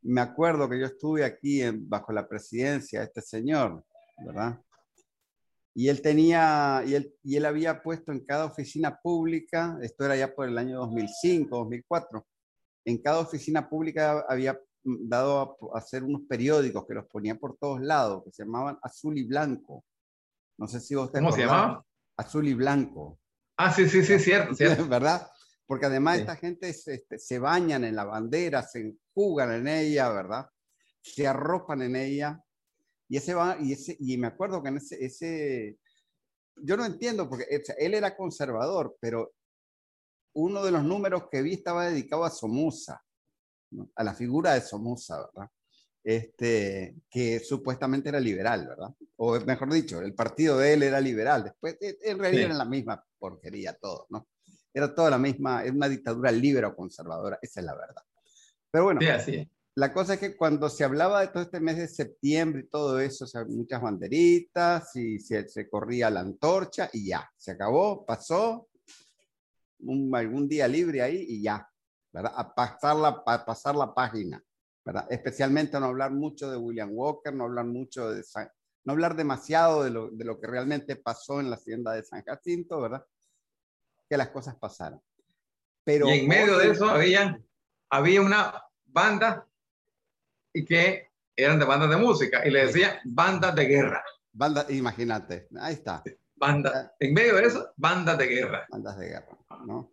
Speaker 1: Me acuerdo que yo estuve aquí en- bajo la presidencia de este señor, ¿verdad? Y él tenía, y él, y él había puesto en cada oficina pública, esto era ya por el año 2005, 2004, en cada oficina pública había dado a, hacer unos periódicos que los ponía por todos lados, que se llamaban Azul y Blanco. No sé si vos te
Speaker 2: ¿Cómo se llamaba?
Speaker 1: Azul y Blanco.
Speaker 2: Ah, sí, sí, sí, cierto, cierto.
Speaker 1: ¿verdad? Porque además
Speaker 2: Sí.
Speaker 1: esta gente se, este, se bañan en la bandera, se enjugan en ella, ¿verdad? Se arropan en ella. Y ese va, y ese, y me acuerdo que en ese, ese, yo no entiendo, porque él era conservador, pero uno de los números que vi estaba dedicado a Somoza, ¿no? a la figura de Somoza, ¿verdad? Este, que supuestamente era liberal, ¿verdad? O mejor dicho, el partido de él era liberal. Después, eh, en realidad
Speaker 2: Sí.
Speaker 1: era la misma porquería todo, ¿no? Era toda la misma, es una dictadura libre o conservadora, esa es la verdad. Pero bueno,
Speaker 2: Sí, así
Speaker 1: la cosa es que cuando se hablaba de todo este mes de septiembre y todo eso, o sea, muchas banderitas y se, se corría la antorcha y ya, se acabó, pasó, un, algún día libre ahí y ya, ¿verdad? A pasar la, a pasar la página, ¿verdad? Especialmente no hablar mucho de William Walker, no hablar mucho de San- no hablar demasiado de lo, de lo que realmente pasó en la hacienda de San Jacinto, ¿verdad? Que las cosas pasaran. Pero
Speaker 2: y en medio de eso había, había una banda y que eran de bandas de música y le decían bandas de guerra.
Speaker 1: Banda, imagínate, ahí está.
Speaker 2: Banda, en medio de eso, bandas de guerra.
Speaker 1: bandas de guerra, ¿no?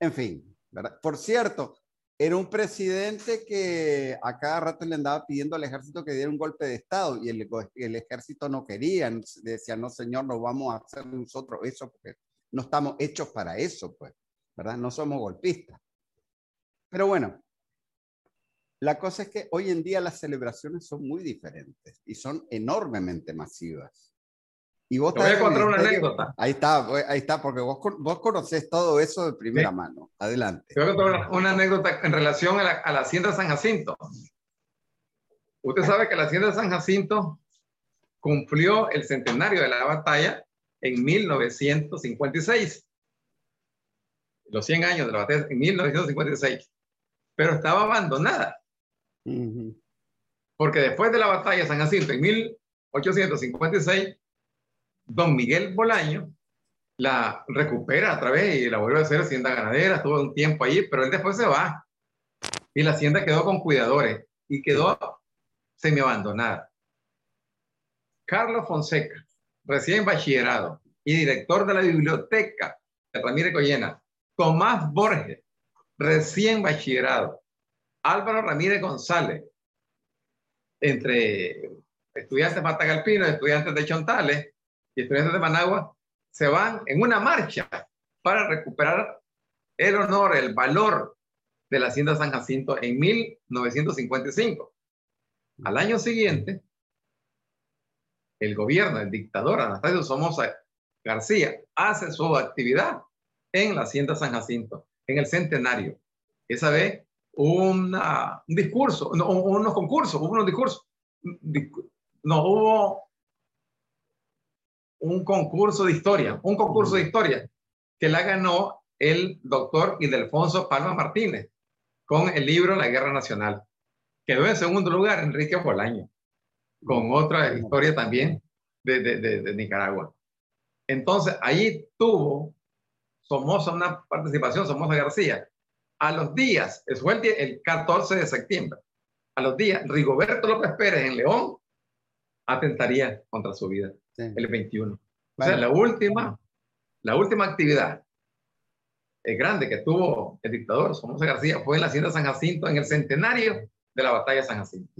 Speaker 1: En fin, ¿verdad? Por cierto, era un presidente que a cada rato le andaba pidiendo al ejército que diera un golpe de Estado y el, el ejército no quería, decía, no señor, no vamos a hacer nosotros eso porque no estamos hechos para eso, pues, ¿verdad? No somos golpistas. Pero bueno, la cosa es que hoy en día las celebraciones son muy diferentes y son enormemente masivas. Y vos
Speaker 2: Te voy a contar una anécdota.
Speaker 1: Ahí está, ahí está, porque vos, vos conocés todo eso de primera mano. Adelante.
Speaker 2: Te voy a contar una, una anécdota en relación a la, a la hacienda de San Jacinto. Usted sabe que la hacienda de San Jacinto cumplió el centenario de la batalla en 1956. Los 100 años de la batalla en 1956. Pero estaba abandonada,
Speaker 1: Ujú.
Speaker 2: porque después de la batalla de San Jacinto en 1856, don Miguel Bolaño la recupera a través y la vuelve a hacer hacienda ganadera, estuvo un tiempo allí, pero él después se va. Y la hacienda quedó con cuidadores y quedó semi abandonada. Carlos Fonseca, recién bachillerado y director de la biblioteca de Ramírez Collena. Tomás Borges, recién bachillerado. Álvaro Ramírez González, entre estudiantes matagalpinos, estudiantes de Chontales y estudiantes de Managua, se van en una marcha para recuperar el honor, el valor de la hacienda San Jacinto en 1955. Al año siguiente, el gobierno, el dictador Anastasio Somoza García, hace su actividad en la hacienda San Jacinto, en el centenario. Esa vez, una, un discurso, no, unos concursos, hubo unos discursos. No hubo un concurso de historia, un concurso de historia que la ganó el doctor Ildefonso Palma Martínez con el libro La Guerra Nacional. Quedó en segundo lugar Enrique Bolaño, con otra historia también de, de, de, de Nicaragua. Entonces, ahí tuvo Somoza una participación, Somoza García. A los días, fue el, día, el 14 de septiembre, a los días, Rigoberto López Pérez en León atentaría contra su vida
Speaker 1: Sí.
Speaker 2: el 21.
Speaker 1: Bueno.
Speaker 2: O sea, la última, la última actividad eh, grande que tuvo el dictador Somoza García fue en la hacienda San Jacinto en el centenario de la batalla de San Jacinto.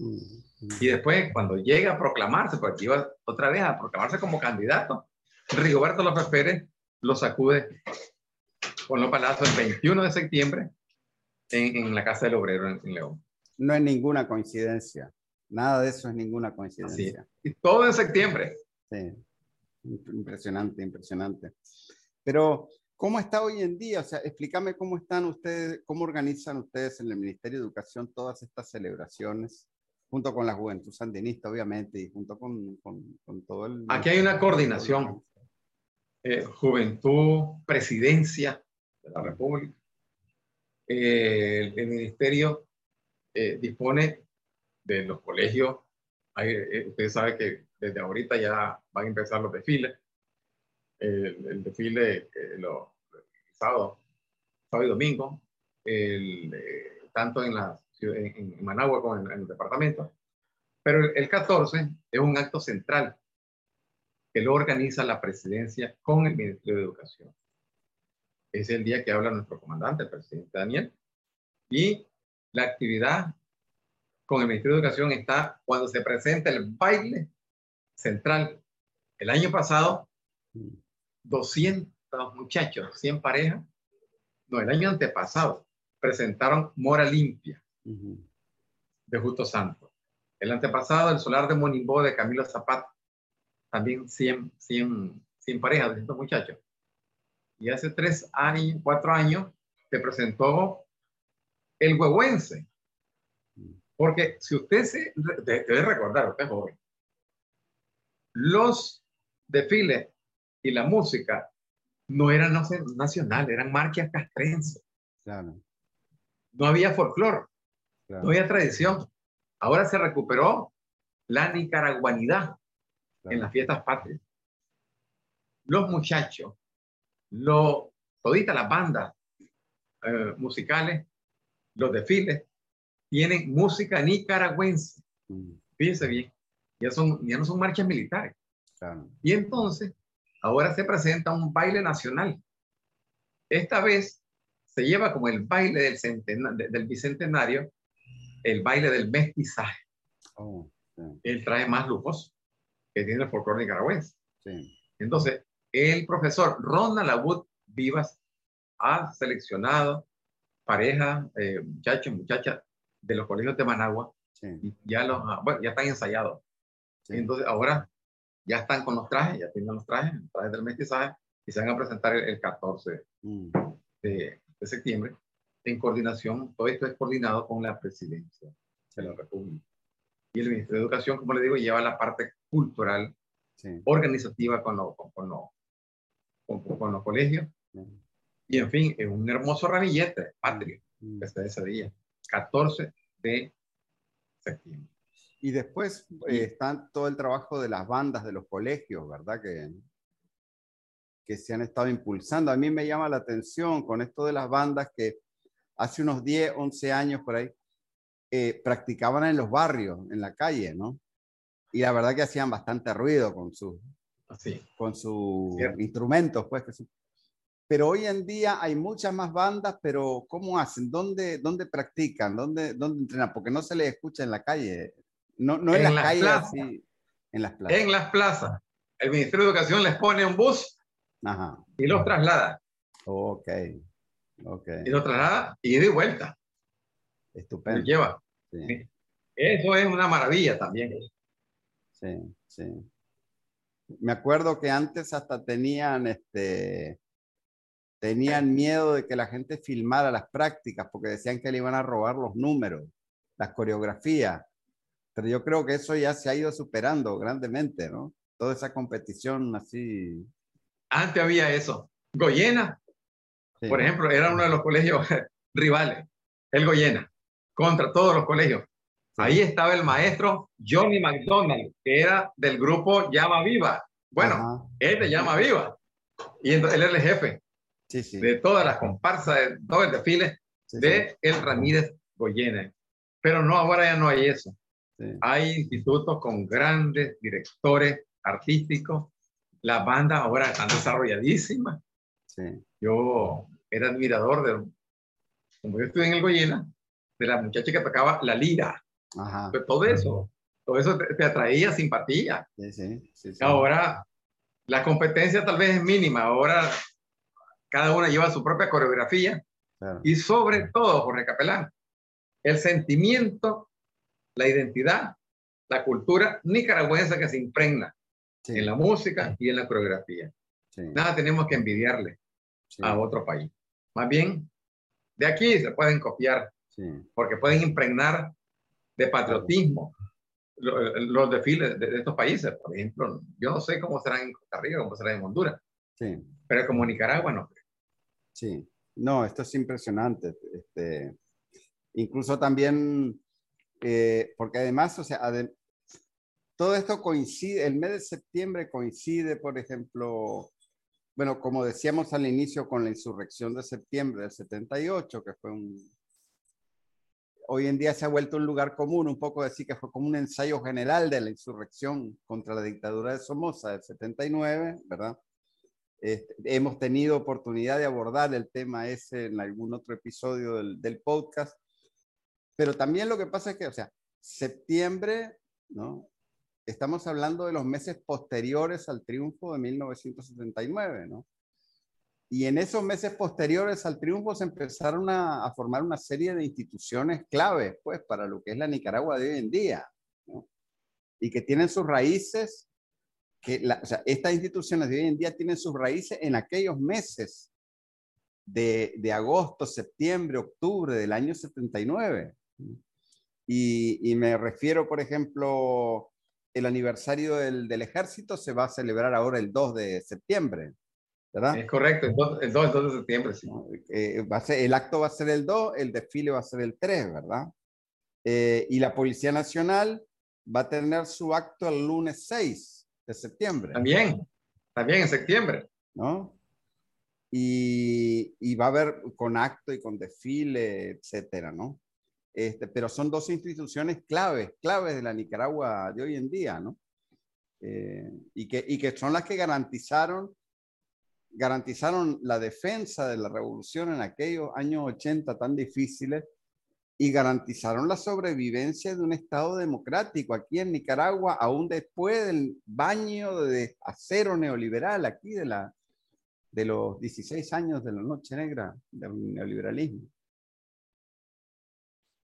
Speaker 2: Y después, cuando llega a proclamarse, porque iba otra vez a proclamarse como candidato, Rigoberto López Pérez lo sacude con los palazos el 21 de septiembre en, la Casa del Obrero en, León.
Speaker 1: No es ninguna coincidencia. Nada de eso es ninguna coincidencia.
Speaker 2: Y todo en septiembre.
Speaker 1: Sí. Impresionante, impresionante. Pero, ¿cómo está hoy en día? O sea, explícame cómo están ustedes, cómo organizan ustedes en el Ministerio de Educación todas estas celebraciones, junto con la Juventud Sandinista, obviamente, y junto con, con, todo el...
Speaker 2: Aquí hay una coordinación. Eh, juventud, presidencia de la República. Eh, el, ministerio eh, dispone de los colegios. Hay, usted sabe que desde ahorita ya van a empezar los desfiles. El, desfile lo, sábado, sábado y domingo, tanto en, la, en, Managua como en, el departamento. Pero el 14 es un acto central que lo organiza la presidencia con el Ministerio de Educación. Es el día que habla nuestro comandante, el presidente Daniel. Y la actividad con el Ministerio de Educación está cuando se presenta el baile central. El año pasado, 200 muchachos, 100 parejas, no, el año antepasado, presentaron Mora Limpia de Justo Santo. El antepasado, el solar de Monimbó de Camilo Zapata, también 100, 100, 100 parejas de estos muchachos. Y hace tres años, cuatro años, se presentó el huehuense. Porque si usted se debe recordar, usted es joven, los desfiles y la música no eran nacionales, eran marchas castrenses. No había folclore, no había tradición. Ahora se recuperó la nicaraguanidad en las fiestas patrias. Los muchachos, lo, todita las bandas eh, musicales, los desfiles, tienen música nicaragüense. Mm. Fíjense bien, ya, son, ya no son marchas militares. Y entonces, ahora se presenta un baile nacional. Esta vez se lleva como el baile del, del bicentenario, el baile del mestizaje. Oh, el traje más lujoso que tiene el folclore nicaragüense. Entonces, el profesor Ronald Abud Vivas ha seleccionado parejas, eh, muchachos, muchachas de los colegios de Managua, y ya, los, bueno, ya están ensayados. Entonces, ahora ya están con los trajes, ya tienen los trajes, los trajes del mestizaje, y se van a presentar el, 14 mm. de, de, septiembre en coordinación, todo esto es coordinado con la presidencia de la República. Y el Ministerio de Educación, como le digo, lleva la parte cultural, organizativa con, con, con, los colegios. Y en fin, es un hermoso ramillete patrio mm. este ese día, 14 de septiembre.
Speaker 1: Y después eh, está todo el trabajo de las bandas de los colegios, ¿verdad? Que, que se han estado impulsando. A mí me llama la atención con esto de las bandas que hace unos 10, 11 años por ahí, eh, practicaban en los barrios, en la calle, ¿no? Y la verdad que hacían bastante ruido con sus con sus instrumentos, pues. Pero hoy en día hay muchas más bandas, pero ¿cómo hacen? ¿Dónde, dónde practican? ¿Dónde, ¿Dónde entrenan? Porque no se les escucha en la calle. No, no en, las, calles,
Speaker 2: en las plazas. En las plazas. El Ministerio de Educación les pone un bus y los traslada.
Speaker 1: Ok.
Speaker 2: Y los traslada y de vuelta.
Speaker 1: Estupendo.
Speaker 2: lleva. Eso es una maravilla también.
Speaker 1: Sí, sí. Me acuerdo que antes hasta tenían, este, tenían miedo de que la gente filmara las prácticas porque decían que le iban a robar los números, las coreografías. Pero yo creo que eso ya se ha ido superando grandemente, ¿no? Toda esa competición así.
Speaker 2: Antes había eso. Goyena, por ejemplo, era uno de los colegios rivales, el Goyena contra todos los colegios. Ahí estaba el maestro Johnny McDonald, que era del grupo Llama Viva. Bueno, él de Llama Viva. Y entonces él era el jefe de todas las comparsas, de todo el desfile de El Ramírez Goyena. Pero no, ahora ya no hay eso. Hay institutos con grandes directores artísticos. Las bandas ahora están desarrolladísimas. Yo era admirador de, como yo estuve en el Goyena, de la muchacha que tocaba la lira. Pues todo eso, todo eso te, atraía simpatía. Sí, sí, Ahora La competencia tal vez es mínima. Ahora cada una lleva su propia coreografía. Y sobre todo, Jorge Capelán, el sentimiento, la identidad, la cultura nicaragüense que se impregna en la música y en la coreografía. Nada tenemos que envidiarle a otro país. Más bien, de aquí se pueden copiar, porque pueden impregnar de patriotismo los, desfiles de, estos países. Por ejemplo, yo no sé cómo serán en Costa Rica, cómo serán en Honduras, pero como Nicaragua no.
Speaker 1: Sí, no, esto es impresionante. Este, incluso también, eh, porque además, o sea, todo esto coincide, el mes de septiembre coincide, por ejemplo, bueno, como decíamos al inicio con la insurrección de septiembre del 78, que fue un... Hoy en día se ha vuelto un lugar común, un poco decir que fue como un ensayo general de la insurrección contra la dictadura de Somoza del 79, ¿verdad? Este, hemos tenido oportunidad de abordar el tema ese en algún otro episodio del, del podcast, pero también lo que pasa es que, o sea, septiembre, ¿no? estamos hablando de los meses posteriores al triunfo de 1979, ¿no? Y en esos meses posteriores al triunfo se empezaron a, formar una serie de instituciones claves, pues, para lo que es la Nicaragua de hoy en día, ¿no? Y que tienen sus raíces, que o sea, estas instituciones de hoy en día tienen sus raíces en aquellos meses de, de agosto, septiembre, octubre del año 79. Y, y me refiero, por ejemplo, el aniversario del, del, ejército se va a celebrar ahora el 2 de septiembre, ¿verdad?
Speaker 2: Es correcto, el 2, el 2, de septiembre, sí.
Speaker 1: Eh, va a ser, el acto va a ser el 2, el desfile va a ser el 3, ¿verdad? Eh, y la Policía Nacional va a tener su acto el lunes 6 de septiembre.
Speaker 2: También, también en septiembre.
Speaker 1: ¿No? Y, y va a haber con acto y con desfile, etcétera, ¿no? Este, pero son dos instituciones claves, claves de la Nicaragua de hoy en día, ¿no? Eh, y, que, y que son las que garantizaron, garantizaron la defensa de la revolución en aquellos años 80 tan difíciles y garantizaron la sobrevivencia de un Estado democrático aquí en Nicaragua, aún después del baño de acero neoliberal aquí de, la, de los 16 años de la noche negra del neoliberalismo.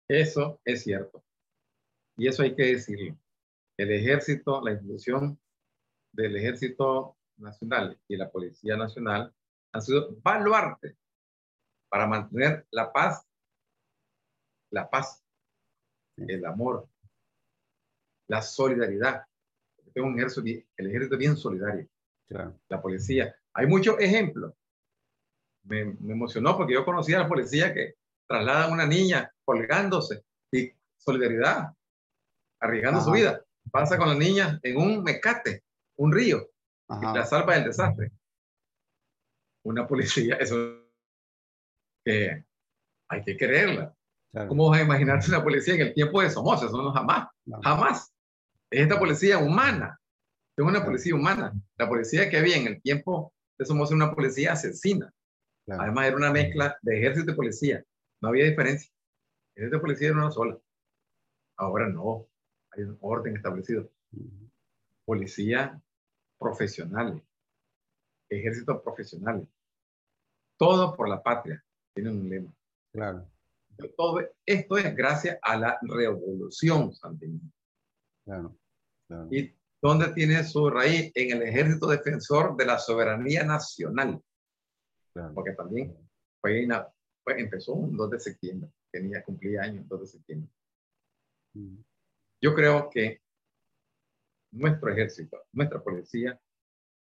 Speaker 2: Eso es cierto. Y eso hay que decirlo. El ejército, la institución del ejército nacional y la Policía Nacional han sido baluarte para mantener la paz, la paz, el amor, la solidaridad. Tengo un ejército, el ejército bien solidario. La policía. Hay muchos ejemplos. Me, me, emocionó porque yo conocía a la policía que traslada a una niña colgándose y solidaridad, arriesgando su vida. Pasa con la niña en un mecate, un río, y la salva del desastre. Una policía, eso que hay que creerla. ¿Cómo vas a imaginarse una policía en el tiempo de Somoza? Eso no jamás, jamás. Es esta policía humana, es una policía humana. La policía que había en el tiempo de Somoza una policía asesina. Además era una mezcla de ejército y policía. No había diferencia. En esta policía era una sola. Ahora no. Hay un orden establecido. Policía profesionales. Ejército profesionales. Todo por la patria. Tienen un lema.
Speaker 1: Claro.
Speaker 2: Todo esto es gracias a la revolución santiaguina.
Speaker 1: Claro, claro.
Speaker 2: ¿Y dónde tiene su raíz? En el ejército defensor de la soberanía nacional. Claro. Porque también fue una, empezó un 2 de septiembre, tenía, cumplía años 2 de septiembre. Mm. Yo creo que nuestro ejército, nuestra policía,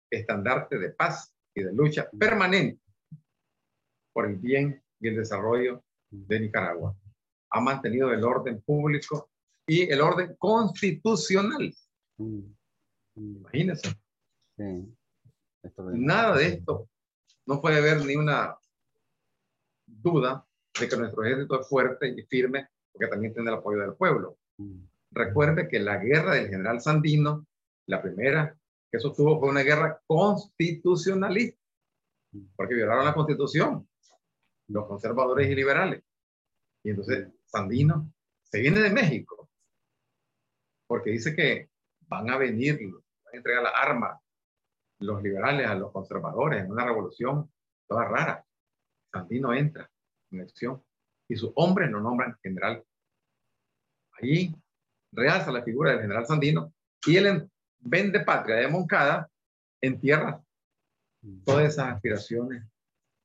Speaker 2: estandarte de paz y de lucha mm. permanente por el bien y el desarrollo de Nicaragua. Ha mantenido el orden público y el orden constitucional. Mm. Imagínense. Nada de esto. No puede haber ni una duda de que nuestro ejército es fuerte y firme porque también tiene el apoyo del pueblo. Mm. Recuerde que la guerra del general Sandino, la primera que sostuvo fue una guerra constitucionalista, mm. porque violaron la constitución, los conservadores y liberales. Y entonces Sandino se viene de México, porque dice que van a venir, van a entregar la arma los liberales a los conservadores en una revolución toda rara. Sandino entra acción y sus hombres lo nombran general. Ahí realza la figura del general Sandino y él vende patria de Moncada en tierra todas esas aspiraciones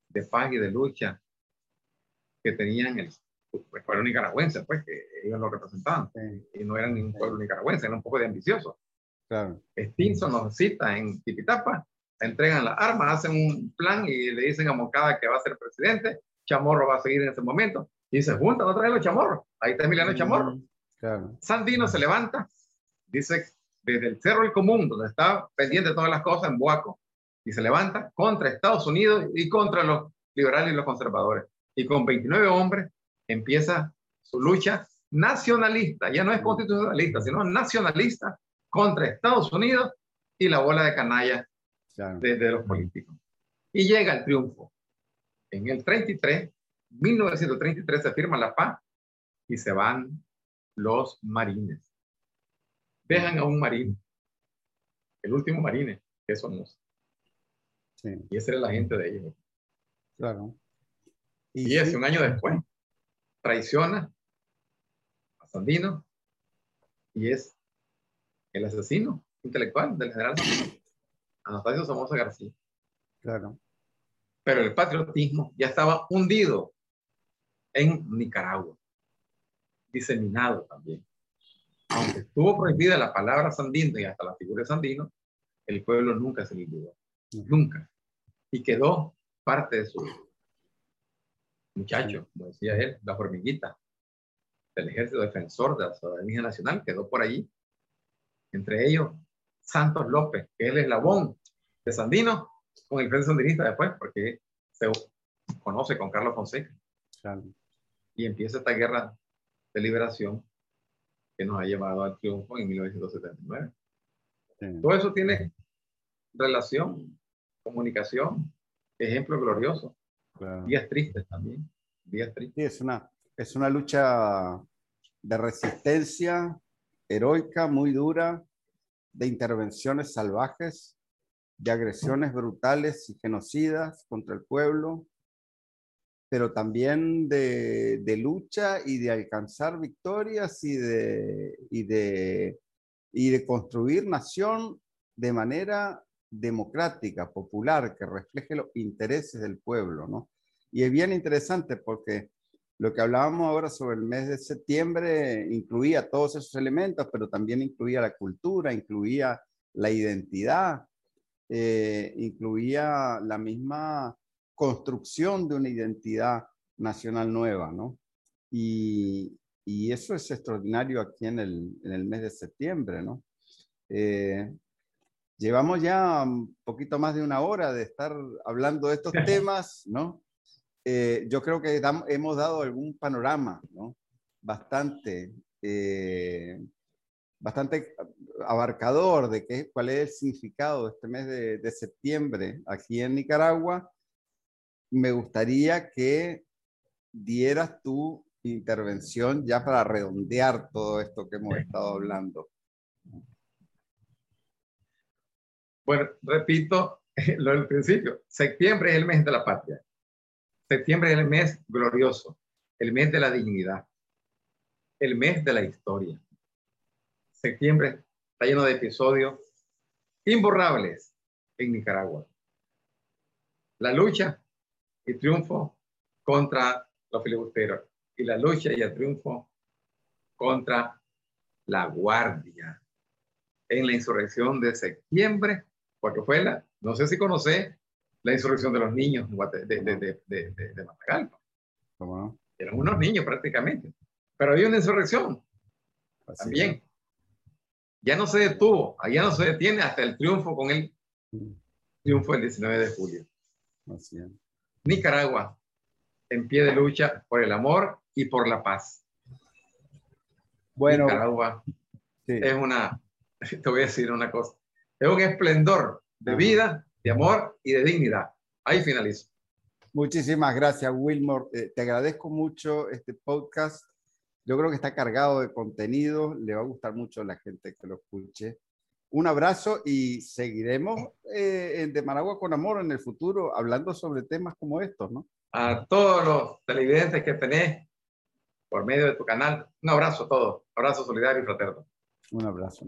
Speaker 2: de paz y de lucha que tenían el, pueblo nicaragüense, pues que ellos lo representaban y no eran ningún pueblo nicaragüense, eran un poco de ambiciosos. Claro. Stinson nos cita en Tipitapa, entregan las armas, hacen un plan y le dicen a Moncada que va a ser presidente, Chamorro va a seguir en ese momento, y se juntan otra vez los chamorros, ahí está Emiliano mm, Chamorro. Claro. Sandino se levanta, dice, desde el Cerro del Común, donde está pendiente de todas las cosas, en Boaco, y se levanta contra Estados Unidos y contra los liberales y los conservadores. Y con 29 hombres empieza su lucha nacionalista, ya no es constitucionalista, sino nacionalista contra Estados Unidos y la bola de canalla de, los políticos. Y llega el triunfo. En el 33, 1933 se firma la paz y se van los marines. Dejan a un marine, el último marine, que somos. Y ese era la gente de ellos. Claro. Y, ese, un año después, traiciona a Sandino y es el asesino intelectual del general Anastasio Somoza García. Claro. Pero el patriotismo ya estaba hundido en Nicaragua, diseminado también. Aunque estuvo prohibida la palabra Sandino y hasta la figura de Sandino, el pueblo nunca se olvidó. Nunca y quedó parte de su muchacho, como decía él, la hormiguita del ejército defensor de la soberanía nacional, quedó por allí. Entre ellos, Santos López, que es el eslabón de Sandino con el Frente Sandinista después, porque se conoce con Carlos Fonseca. Y empieza esta guerra de liberación que nos ha llevado al triunfo en 1979. Todo eso tiene relación comunicación, ejemplo glorioso. Días tristes también, días tristes.
Speaker 1: Sí, es una, es una lucha de resistencia heroica, muy dura, de intervenciones salvajes, de agresiones brutales y genocidas contra el pueblo, pero también de, de lucha y de alcanzar victorias y de, y de, y de construir nación de manera democrática, popular, que refleje los intereses del pueblo, ¿no? Y es bien interesante porque lo que hablábamos ahora sobre el mes de septiembre incluía todos esos elementos, pero también incluía la cultura, incluía la identidad, eh, incluía la misma construcción de una identidad nacional nueva, ¿no? Y, y eso es extraordinario aquí en el, en el mes de septiembre, ¿no? Eh, Llevamos ya un poquito más de una hora de estar hablando de estos temas, ¿no? Eh, yo creo que hemos dado algún panorama, ¿no? Bastante, eh, bastante abarcador de qué, cuál es el significado de este mes de, de septiembre aquí en Nicaragua. Me gustaría que dieras tu intervención ya para redondear todo esto que hemos estado hablando.
Speaker 2: Bueno, repito lo del principio. Septiembre es el mes de la patria. Septiembre es el mes glorioso, el mes de la dignidad, el mes de la historia. Septiembre está lleno de episodios imborrables en Nicaragua. La lucha y triunfo contra los filibusteros y la lucha y el triunfo contra la guardia en la insurrección de septiembre porque fue la, no sé si conoce la insurrección de los niños de, de, de, de, Matagalpa. Eran unos niños prácticamente. Pero había una insurrección también. Ya no se detuvo, ya no se detiene hasta el triunfo con el triunfo del 19 de julio. Nicaragua en pie de lucha por el amor y por la paz. Bueno, Nicaragua es una, te voy a decir una cosa, es un esplendor de vida, de amor y de dignidad. Ahí finalizo.
Speaker 1: Muchísimas gracias, Wilmore. Eh, te agradezco mucho este podcast. Yo creo que está cargado de contenido. Le va a gustar mucho a la gente que lo escuche.
Speaker 3: Un abrazo y seguiremos eh, de Managua con Amor en el futuro hablando sobre temas como estos, ¿no?
Speaker 2: A todos los televidentes que tenés por medio de tu canal, un abrazo a todos, abrazo solidario y fraterno.
Speaker 3: Un abrazo.